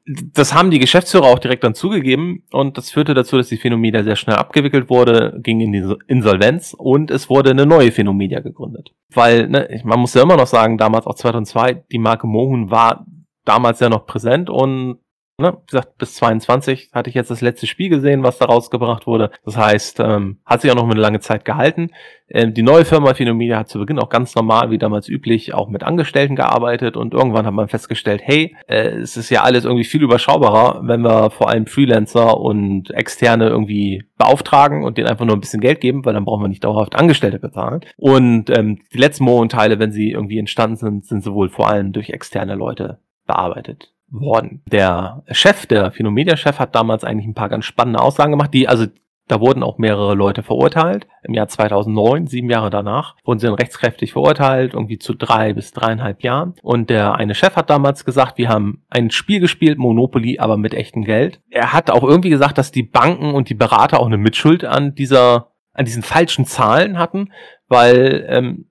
Das haben die Geschäftsführer auch direkt dann zugegeben und das führte dazu, dass die Phenomedia sehr schnell abgewickelt wurde, ging in die Insolvenz und es wurde eine neue Phenomedia gegründet. Weil, ne, man muss ja immer noch sagen, damals auch 2002, die Marke Mohun war damals ja noch präsent und ne, wie gesagt, bis 22 hatte ich jetzt das letzte Spiel gesehen, was da rausgebracht wurde. Das heißt, ähm, hat sich auch noch eine lange Zeit gehalten. Ähm, die neue Firma Phenomedia hat zu Beginn auch ganz normal, wie damals üblich, auch mit Angestellten gearbeitet und irgendwann hat man festgestellt, hey, äh, es ist ja alles irgendwie viel überschaubarer, wenn wir vor allem Freelancer und Externe irgendwie beauftragen und denen einfach nur ein bisschen Geld geben, weil dann brauchen wir nicht dauerhaft Angestellte bezahlen. Und ähm, die letzten Mohnteile, wenn sie irgendwie entstanden sind, sind sowohl vor allem durch externe Leute bearbeitet worden. Der Chef, der Phenomedia-Chef, hat damals eigentlich ein paar ganz spannende Aussagen gemacht, die, also da wurden auch mehrere Leute verurteilt. Im Jahr 2009, sieben Jahre danach, wurden sie dann rechtskräftig verurteilt, irgendwie zu drei bis dreieinhalb Jahren. Und der eine Chef hat damals gesagt, wir haben ein Spiel gespielt, Monopoly, aber mit echtem Geld. Er hat auch irgendwie gesagt, dass die Banken und die Berater auch eine Mitschuld an dieser, an diesen falschen Zahlen hatten, weil ähm,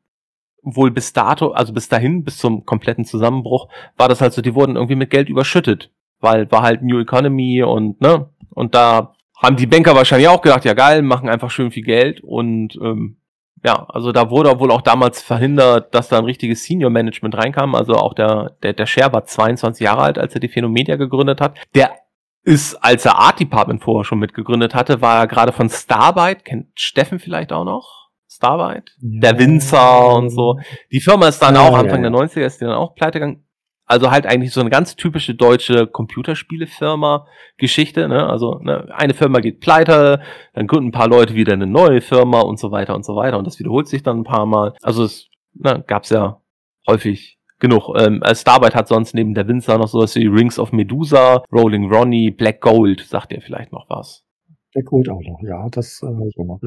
wohl bis dato, also bis dahin, bis zum kompletten Zusammenbruch, war das halt so, die wurden irgendwie mit Geld überschüttet, weil war halt New Economy und ne, und da haben die Banker wahrscheinlich auch gedacht, ja geil, machen einfach schön viel Geld und ähm, ja, also da wurde wohl auch damals verhindert, dass da ein richtiges Senior Management reinkam. Also auch der, der, der Share war 22 Jahre alt, als er die Phenomedia gegründet hat. Der ist, als er Art Department vorher schon mitgegründet hatte, war er gerade von Starbyte, kennt Steffen vielleicht auch noch? Starbyte, ja. der Winzer und so. Die Firma ist dann ja, auch Anfang ja, der 90er, ist die dann auch pleite gegangen. Also halt eigentlich so eine ganz typische deutsche Computerspielefirma-Geschichte. Ne? Also ne, eine Firma geht pleite, dann gründen ein paar Leute wieder eine neue Firma und so weiter und so weiter. Und das wiederholt sich dann ein paar Mal. Also es ne, gab ja häufig genug. Ähm, Starbyte hat sonst neben der Winzer noch sowas wie Rings of Medusa, Rolling Ronnie, Black Gold, sagt ihr vielleicht noch was. Der Kult auch noch, ja, das äh, so.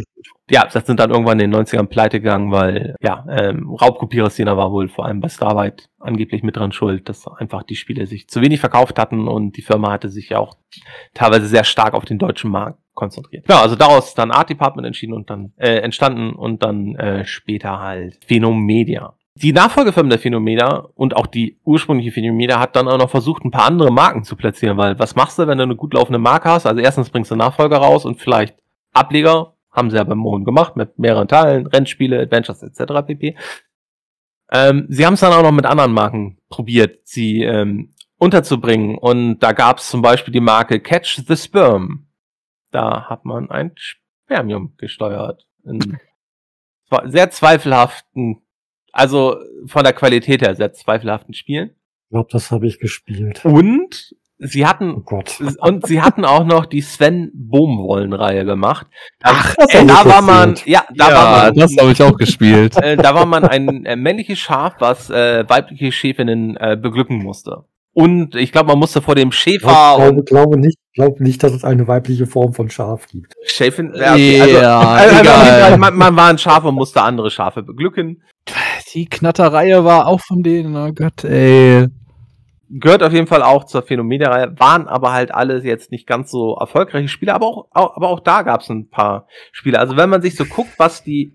Ja, das sind dann irgendwann in den 90ern pleite gegangen, weil ja, ähm, Raubkopierer-Szene war wohl vor allem bei Starlight angeblich mit dran schuld, dass einfach die Spiele sich zu wenig verkauft hatten und die Firma hatte sich ja auch teilweise sehr stark auf den deutschen Markt konzentriert. Ja, also daraus dann Art Department entschieden und dann äh, entstanden und dann äh, später halt Phenomedia. Die Nachfolgefirma der Phenomedia und auch die ursprüngliche Phenomedia hat dann auch noch versucht, ein paar andere Marken zu platzieren, weil was machst du, wenn du eine gut laufende Marke hast? Also erstens bringst du Nachfolger raus und vielleicht Ableger, haben sie ja beim Mohn gemacht, mit mehreren Teilen, Rennspiele, Adventures etc. pp. Ähm, sie haben es dann auch noch mit anderen Marken probiert, sie ähm, unterzubringen und da gab es zum Beispiel die Marke Catch the Sperm. Da hat man ein Spermium gesteuert. In sehr zweifelhaften also von der Qualität her sehr zweifelhaften Spielen. Ich glaube, das habe ich gespielt. Und sie hatten oh Gott. und sie hatten auch noch die Sven Bohmwollen-Reihe gemacht. Ach, das äh, da war man, ja, da ja, war man, das habe ich auch gespielt. Äh, da war man ein äh, männliches Schaf, was äh, weibliche Schäfinnen äh, beglücken musste. Und ich glaube, man musste vor dem Schäfer. Ich glaube, glaube nicht, glaube nicht, dass es eine weibliche Form von Schaf gibt. Schäfin, ja, okay. also, ja, also, also man, man, war ein Schaf und musste andere Schafe beglücken. Die Knatterreihe war auch von denen, oh Gott, ey. Gehört auf jeden Fall auch zur Phänomenreihe, waren aber halt alles jetzt nicht ganz so erfolgreiche Spiele, aber auch, auch aber auch da gab es ein paar Spiele. Also wenn man sich so guckt, was die,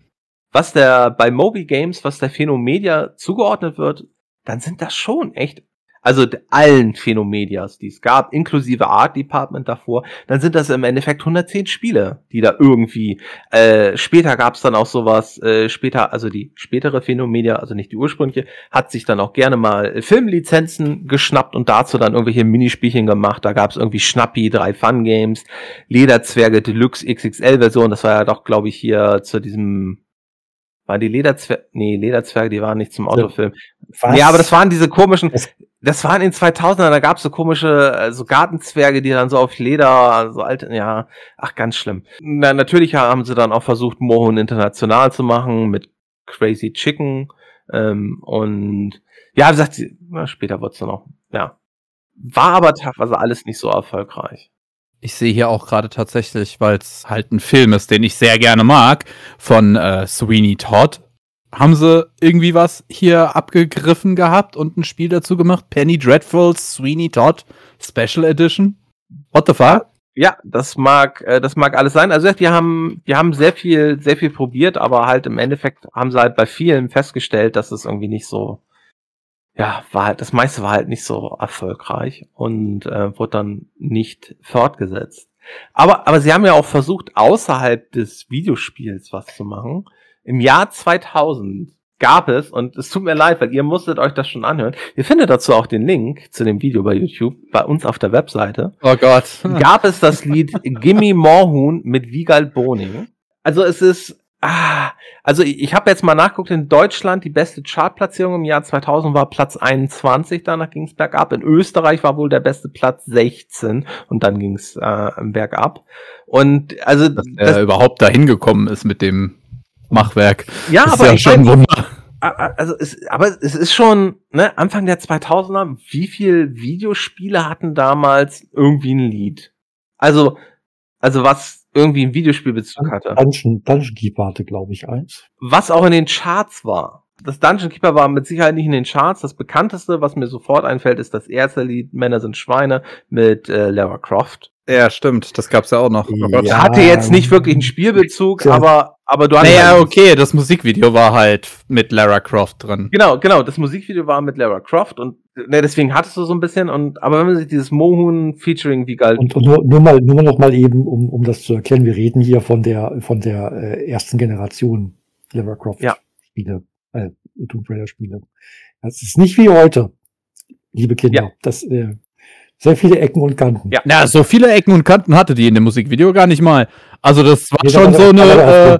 was der bei Moby Games, was der Phänomedia zugeordnet wird, dann sind das schon echt also allen Phenomedias, die es gab, inklusive Art Department davor, dann sind das im Endeffekt 110 Spiele, die da irgendwie, äh, später gab es dann auch sowas, äh, später, also die spätere Phenomedia, also nicht die ursprüngliche, hat sich dann auch gerne mal Filmlizenzen geschnappt und dazu dann irgendwelche Minispielchen gemacht, da gab es irgendwie Schnappi, drei Fun Games, Lederzwerge Deluxe XXL Version, das war ja doch, glaube ich, hier zu diesem waren die Lederzwerge, nee, Lederzwerge, die waren nicht zum Autofilm. Was? Ja, aber das waren diese komischen, das waren in 2000er, da gab's so komische äh, so Gartenzwerge, die dann so auf Leder, so alte, ja, ach, ganz schlimm. Na, natürlich haben sie dann auch versucht, Mohun international zu machen mit Crazy Chicken ähm, und ja, wie gesagt, na, später wird's dann noch, ja. War aber teilweise alles nicht so erfolgreich. Ich sehe hier auch gerade tatsächlich, weil es halt ein Film ist, den ich sehr gerne mag, von äh, Sweeney Todd haben sie irgendwie was hier abgegriffen gehabt und ein Spiel dazu gemacht? Penny Dreadful Sweeney Todd Special Edition? What the fuck? Ja, das mag, äh, das mag alles sein. Also wir haben, wir haben sehr viel, sehr viel probiert, aber halt im Endeffekt haben sie halt bei vielen festgestellt, dass es irgendwie nicht so, ja, war halt, das meiste war halt nicht so erfolgreich und äh, wurde dann nicht fortgesetzt. Aber, aber sie haben ja auch versucht, außerhalb des Videospiels was zu machen. Im Jahr 2000 gab es, und es tut mir leid, weil ihr musstet euch das schon anhören, ihr findet dazu auch den Link zu dem Video bei YouTube, bei uns auf der Webseite. Oh Gott. gab es das Lied Gimme Moorhuhn mit Wiegald Boning. Also es ist, ah, also ich, ich habe jetzt mal nachguckt, in Deutschland die beste Chartplatzierung im Jahr 2000 war Platz 21, danach ging es bergab. In Österreich war wohl der beste Platz 16 und dann ging es äh, bergab. Und also dass er überhaupt dahin gekommen ist mit dem Machwerk. Ja, ist aber ja schon Wunder. Also es, aber es ist schon ne, Anfang der 2000er. Wie viel Videospiele hatten damals irgendwie ein Lied? Also also was irgendwie ein Videospielbezug hatte. Dungeon, Dungeon Keeper hatte, glaube ich, eins. Was auch in den Charts war. Das Dungeon Keeper war mit Sicherheit nicht in den Charts. Das bekannteste, was mir sofort einfällt, ist das erste Lied Männer sind Schweine mit äh, Lara Croft. Ja, stimmt. Das gab's ja auch noch. Ja. Hatte jetzt nicht wirklich einen Spielbezug, ja. aber, aber du hast. Naja, okay, das Musikvideo war halt mit Lara Croft drin. Genau, genau. Das Musikvideo war mit Lara Croft und ne, deswegen hattest du so ein bisschen und, aber wenn man sich dieses Mohun Featuring wie galt. Und, und nur, nur mal, nur noch mal eben, um, um das zu erklären, wir reden hier von der, von der äh, ersten Generation Lara Croft ja. Spiele, äh, Tomb Raider Spiele. Das ist nicht wie heute, liebe Kinder. Ja. Das, äh, sehr viele Ecken und Kanten. Ja, Na, so viele Ecken und Kanten hatte die in dem Musikvideo gar nicht mal. Also das war nee, schon so eine, äh,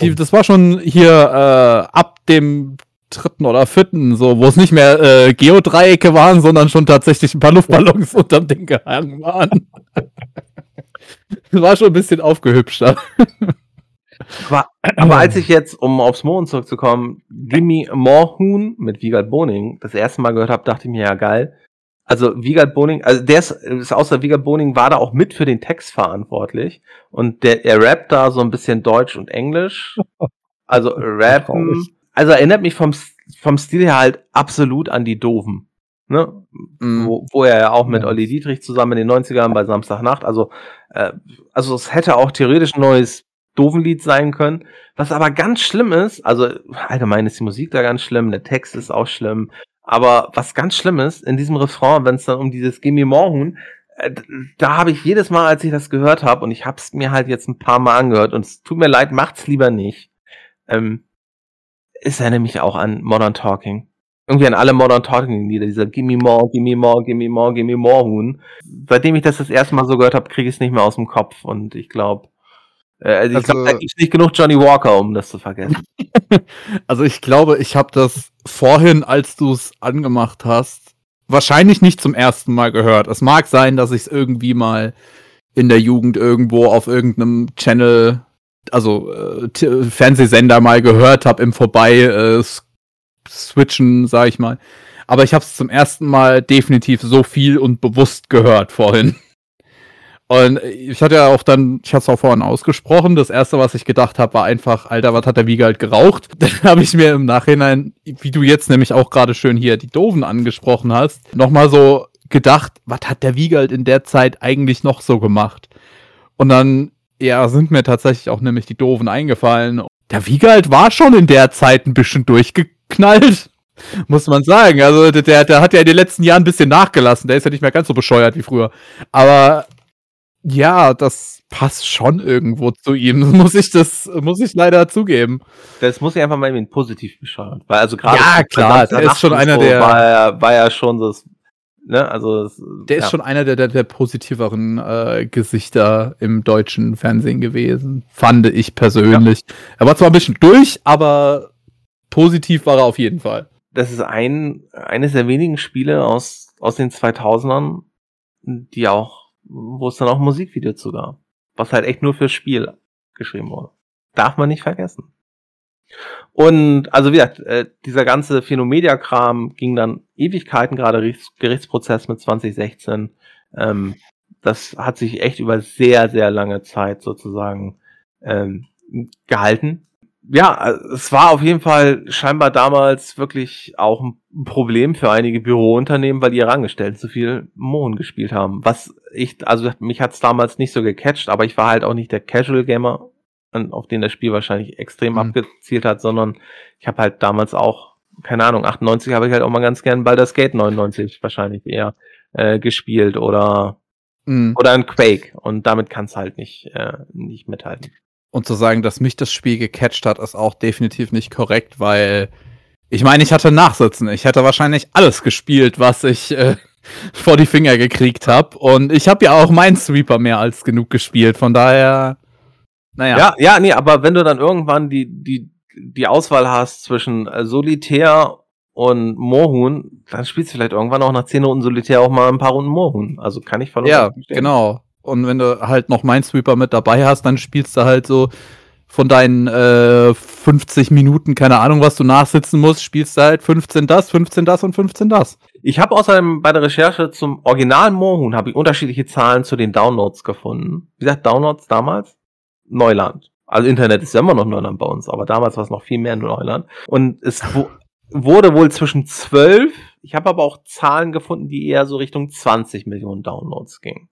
die, das war schon hier äh, ab dem dritten oder vierten, so, wo es nicht mehr äh, Geodreiecke waren, sondern schon tatsächlich ein paar Luftballons ja. unterm Ding gehangen waren. das war schon ein bisschen aufgehübschter. Aber, aber als ich jetzt, um aufs Mond zurückzukommen, Gimme More mit Wiegald Boning das erste Mal gehört habe, dachte ich mir, ja geil, also Wiegald Boning, also der ist, ist außer Wiegald Boning war da auch mit für den Text verantwortlich und der er rappt da so ein bisschen Deutsch und Englisch. Also rappen. Also erinnert mich vom vom Stil her halt absolut an die Doofen. Ne? Mm. Wo, wo er ja auch mit Olli Dietrich zusammen in den 90ern bei Samstagnacht, also äh, also es hätte auch theoretisch ein neues Doofen-Lied sein können. Was aber ganz schlimm ist, also allgemein ist die Musik da ganz schlimm, der Text ist auch schlimm, aber was ganz schlimm ist, in diesem Refrain, wenn es dann um dieses Gimme Morhun, äh, da habe ich jedes Mal, als ich das gehört habe, und ich habe es mir halt jetzt ein paar Mal angehört, und es tut mir leid, macht's lieber nicht. Ähm, ist er nämlich auch an Modern Talking. Irgendwie an alle Modern Talking Lieder, dieser Gimme More, Gimme More, Gimme More, Gimme More Huhn. Seitdem ich das das erste Mal so gehört habe, kriege ich es nicht mehr aus dem Kopf. Und ich glaube, äh, also ich also, glaube, da gibt's nicht genug Johnny Walker, um das zu vergessen. also ich glaube, ich habe das vorhin, als du es angemacht hast, wahrscheinlich nicht zum ersten Mal gehört. Es mag sein, dass ich es irgendwie mal in der Jugend irgendwo auf irgendeinem Channel, also äh, Fernsehsender mal gehört habe im Vorbei äh, switchen, sag ich mal. Aber ich habe es zum ersten Mal definitiv so viel und bewusst gehört vorhin. Und ich hatte ja auch dann, ich hatte es auch vorhin ausgesprochen, das erste, was ich gedacht habe, war einfach, Alter, was hat der Wiegald geraucht? Dann habe ich mir im Nachhinein, wie du jetzt nämlich auch gerade schön hier die Doofen angesprochen hast, nochmal so gedacht, was hat der Wiegald in der Zeit eigentlich noch so gemacht? Und dann, ja, sind mir tatsächlich auch nämlich die Doofen eingefallen. Der Wiegald war schon in der Zeit ein bisschen durchgeknallt. Muss man sagen. Also der, der hat ja in den letzten Jahren ein bisschen nachgelassen. Der ist ja nicht mehr ganz so bescheuert wie früher. Aber ja, das passt schon irgendwo zu ihm. Muss ich das, muss ich leider zugeben. Das muss ich einfach mal irgendwie positiv bescheuern. Weil also gerade. Ja, klar, der ist schon einer so der. War ja, war ja schon so, ne, also. Das, der ja. ist schon einer der, der, der positiveren äh, Gesichter im deutschen Fernsehen gewesen. Fand ich persönlich. Ja. Er war zwar ein bisschen durch, aber positiv war er auf jeden Fall. Das ist ein, eines der wenigen Spiele aus, aus den 2000ern, die auch, wo es dann auch Musikvideo zu gab was halt echt nur fürs Spiel geschrieben wurde. Darf man nicht vergessen. Und also wie gesagt, äh, dieser ganze Phänomedia-Kram ging dann Ewigkeiten, gerade Gerichtsprozess mit 2016. Ähm, das hat sich echt über sehr, sehr lange Zeit sozusagen ähm, gehalten ja, es war auf jeden Fall scheinbar damals wirklich auch ein Problem für einige Bürounternehmen, weil ihre Angestellten zu viel Mohn gespielt haben. Was ich, also mich hat's damals nicht so gecatcht, aber ich war halt auch nicht der Casual Gamer, auf den das Spiel wahrscheinlich extrem mhm. abgezielt hat, sondern ich habe halt damals auch, keine Ahnung, 98 habe ich halt auch mal ganz gern Baldur's Gate 99 wahrscheinlich eher äh, gespielt oder mhm. oder ein Quake und damit kann's halt nicht äh, nicht mithalten. Und zu sagen, dass mich das Spiel gecatcht hat, ist auch definitiv nicht korrekt, weil ich meine, ich hatte Nachsitzen. Ich hätte wahrscheinlich alles gespielt, was ich äh, vor die Finger gekriegt habe. Und ich habe ja auch meinen Sweeper mehr als genug gespielt. Von daher, naja. Ja, ja, nee, aber wenn du dann irgendwann die, die, die Auswahl hast zwischen äh, Solitär und Moorhuhn, dann spielst du vielleicht irgendwann auch nach 10 Runden Solitär auch mal ein paar Runden Moorhuhn. Also kann ich verloren. Ja, genau. Und wenn du halt noch Minesweeper mit dabei hast, dann spielst du halt so von deinen äh, 50 Minuten, keine Ahnung, was du nachsitzen musst, spielst du halt 15 das, 15 das und 15 das. Ich habe außerdem bei der Recherche zum Original Moorhuhn habe ich unterschiedliche Zahlen zu den Downloads gefunden. Wie gesagt, Downloads damals Neuland. Also Internet ist ja immer noch Neuland bei uns, aber damals war es noch viel mehr Neuland. Und es wurde wohl zwischen 12, ich habe aber auch Zahlen gefunden, die eher so Richtung 20 Millionen Downloads gingen.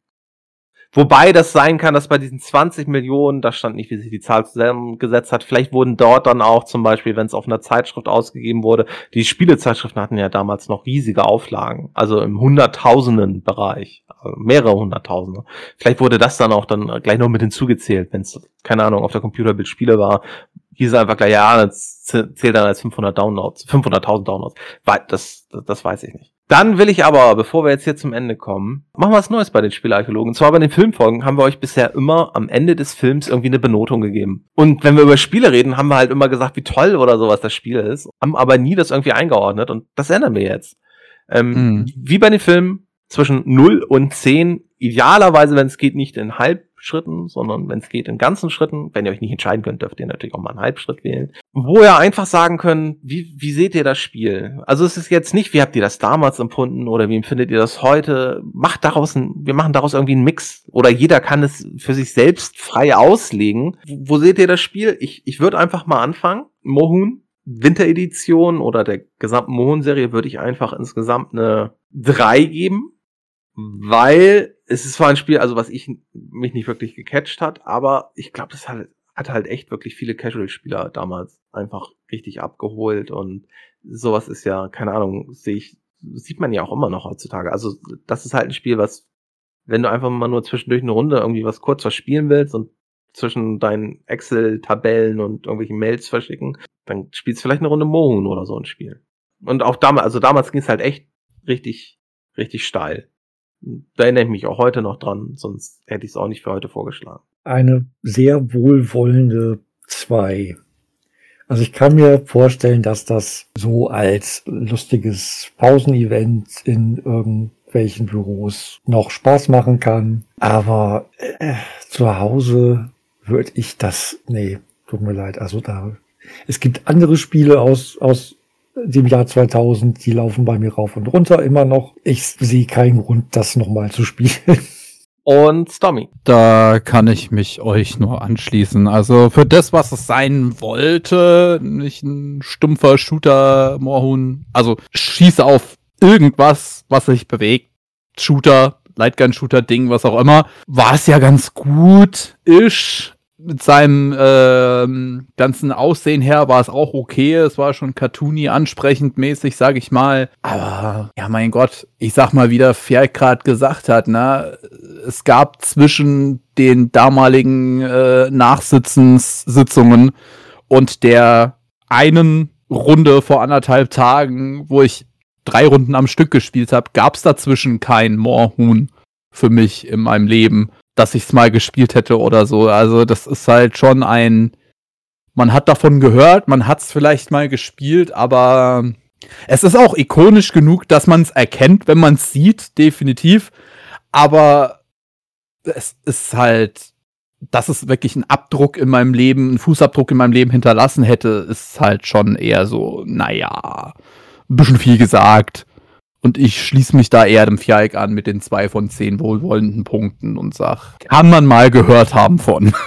Wobei das sein kann, dass bei diesen 20 Millionen, da stand nicht, wie sich die Zahl zusammengesetzt hat, vielleicht wurden dort dann auch zum Beispiel, wenn es auf einer Zeitschrift ausgegeben wurde, die Spielezeitschriften hatten ja damals noch riesige Auflagen, also im hunderttausenden Bereich, also mehrere hunderttausende. Vielleicht wurde das dann auch dann gleich noch mit hinzugezählt, wenn es, keine Ahnung, auf der Computerbild Spiele war, hieß einfach gleich, ja, das zählt dann als 500 Downloads, 500.000 Downloads. Das, das, das weiß ich nicht. Dann will ich aber, bevor wir jetzt hier zum Ende kommen, machen wir was Neues bei den Spielarchäologen. Und zwar bei den Filmfolgen haben wir euch bisher immer am Ende des Films irgendwie eine Benotung gegeben. Und wenn wir über Spiele reden, haben wir halt immer gesagt, wie toll oder sowas das Spiel ist, haben aber nie das irgendwie eingeordnet und das ändern wir jetzt. Ähm, mhm. Wie bei den Filmen zwischen 0 und 10, idealerweise, wenn es geht, nicht in halb Schritten, sondern wenn es geht in ganzen Schritten. Wenn ihr euch nicht entscheiden könnt, dürft ihr natürlich auch mal einen Halbschritt wählen. Wo ihr einfach sagen könnt, wie, wie seht ihr das Spiel? Also es ist jetzt nicht, wie habt ihr das damals empfunden oder wie empfindet ihr das heute? Macht daraus ein, wir machen daraus irgendwie einen Mix oder jeder kann es für sich selbst frei auslegen. Wo, wo seht ihr das Spiel? Ich, ich würde einfach mal anfangen. Mohun, Winteredition oder der gesamten Mohun-Serie würde ich einfach insgesamt eine 3 geben, weil es ist zwar ein Spiel, also was ich mich nicht wirklich gecatcht hat, aber ich glaube, das hat, hat halt echt wirklich viele Casual-Spieler damals einfach richtig abgeholt und sowas ist ja, keine Ahnung, sehe ich, sieht man ja auch immer noch heutzutage. Also das ist halt ein Spiel, was, wenn du einfach mal nur zwischendurch eine Runde irgendwie was kurz verspielen willst und zwischen deinen Excel-Tabellen und irgendwelchen Mails verschicken, dann spielst du vielleicht eine Runde Mohun oder so ein Spiel. Und auch damals, also damals ging es halt echt richtig, richtig steil. Da erinnere ich mich auch heute noch dran, sonst hätte ich es auch nicht für heute vorgeschlagen. Eine sehr wohlwollende zwei. Also ich kann mir vorstellen, dass das so als lustiges Pausenevent in irgendwelchen Büros noch Spaß machen kann. Aber äh, zu Hause würde ich das, nee, tut mir leid. Also da, es gibt andere Spiele aus, aus dem Jahr 2000, die laufen bei mir rauf und runter immer noch. Ich sehe keinen Grund, das nochmal zu spielen. Und Stormy. Da kann ich mich euch nur anschließen. Also für das, was es sein wollte, nicht ein stumpfer Shooter, Moorhuhn, also schieße auf irgendwas, was sich bewegt. Shooter, Lightgun-Shooter-Ding, was auch immer, war es ja ganz gut. Ish mit seinem äh, ganzen Aussehen her war es auch okay. Es war schon cartoony ansprechend mäßig, sag ich mal. Aber ja, mein Gott, ich sag mal, wie der Fjell gerade gesagt hat, ne? Es gab zwischen den damaligen äh, Nachsitzungssitzungen und der einen Runde vor anderthalb Tagen, wo ich drei Runden am Stück gespielt habe, gab es dazwischen kein Moorhuhn für mich in meinem Leben dass ich es mal gespielt hätte oder so. Also das ist halt schon ein, man hat davon gehört, man hat es vielleicht mal gespielt, aber es ist auch ikonisch genug, dass man es erkennt, wenn man es sieht, definitiv. Aber es ist halt, dass es wirklich einen Abdruck in meinem Leben, einen Fußabdruck in meinem Leben hinterlassen hätte, ist halt schon eher so, naja, ein bisschen viel gesagt. Und ich schließe mich da eher dem Fjalik an mit den zwei von zehn wohlwollenden Punkten und sag, kann man mal gehört haben von.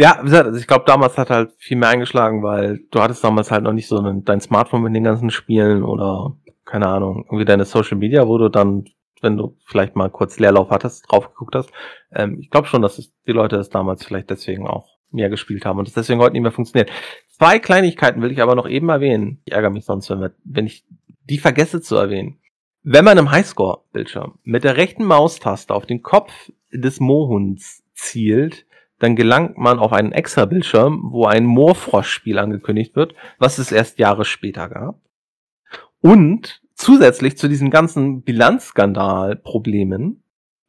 Ja, wie gesagt, also ich glaube, damals hat halt viel mehr eingeschlagen, weil du hattest damals halt noch nicht so einen, dein Smartphone mit den ganzen Spielen oder keine Ahnung, irgendwie deine Social Media, wo du dann, wenn du vielleicht mal kurz Leerlauf hattest, drauf geguckt hast. Ähm, ich glaube schon, dass es, die Leute das damals vielleicht deswegen auch mehr gespielt haben und es deswegen heute nicht mehr funktioniert. Zwei Kleinigkeiten will ich aber noch eben erwähnen. Ich ärgere mich sonst, wenn, wir, wenn ich die vergesse zu erwähnen. Wenn man im Highscore-Bildschirm mit der rechten Maustaste auf den Kopf des Mohunds zielt, dann gelangt man auf einen extra Bildschirm, wo ein Moorfrosch-Spiel angekündigt wird, was es erst Jahre später gab. Und zusätzlich zu diesen ganzen Bilanzskandal-Problemen,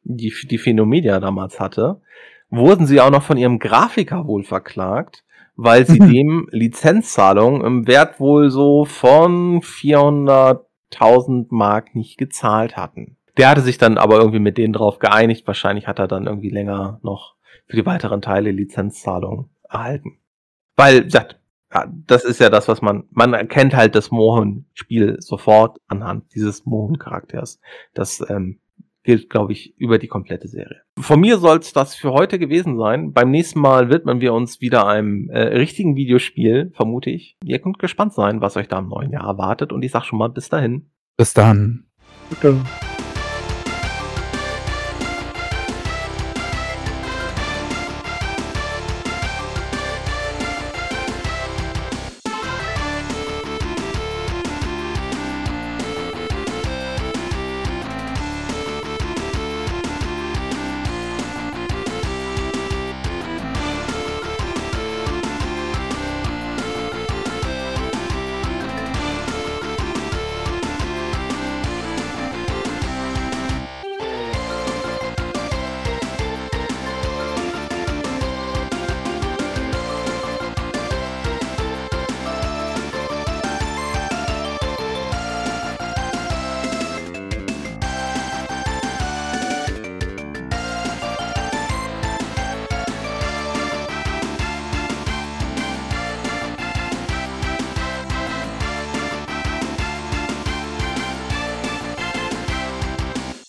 die die Phenomedia damals hatte, wurden sie auch noch von ihrem Grafiker wohl verklagt, weil sie dem Lizenzzahlungen im Wert wohl so von 400 1000 Mark nicht gezahlt hatten. Der hatte sich dann aber irgendwie mit denen drauf geeinigt. Wahrscheinlich hat er dann irgendwie länger noch für die weiteren Teile Lizenzzahlungen erhalten. Weil, ja, das ist ja das, was man, man erkennt halt das Mohun-Spiel sofort anhand dieses Mohun-Charakters. Das ähm, gilt, glaube ich, über die komplette Serie. Von mir soll es das für heute gewesen sein. Beim nächsten Mal widmen wir uns wieder einem äh, richtigen Videospiel, vermute ich. Ihr könnt gespannt sein, was euch da im neuen Jahr erwartet. Und ich sag schon mal bis dahin. Bis dann. Bitte.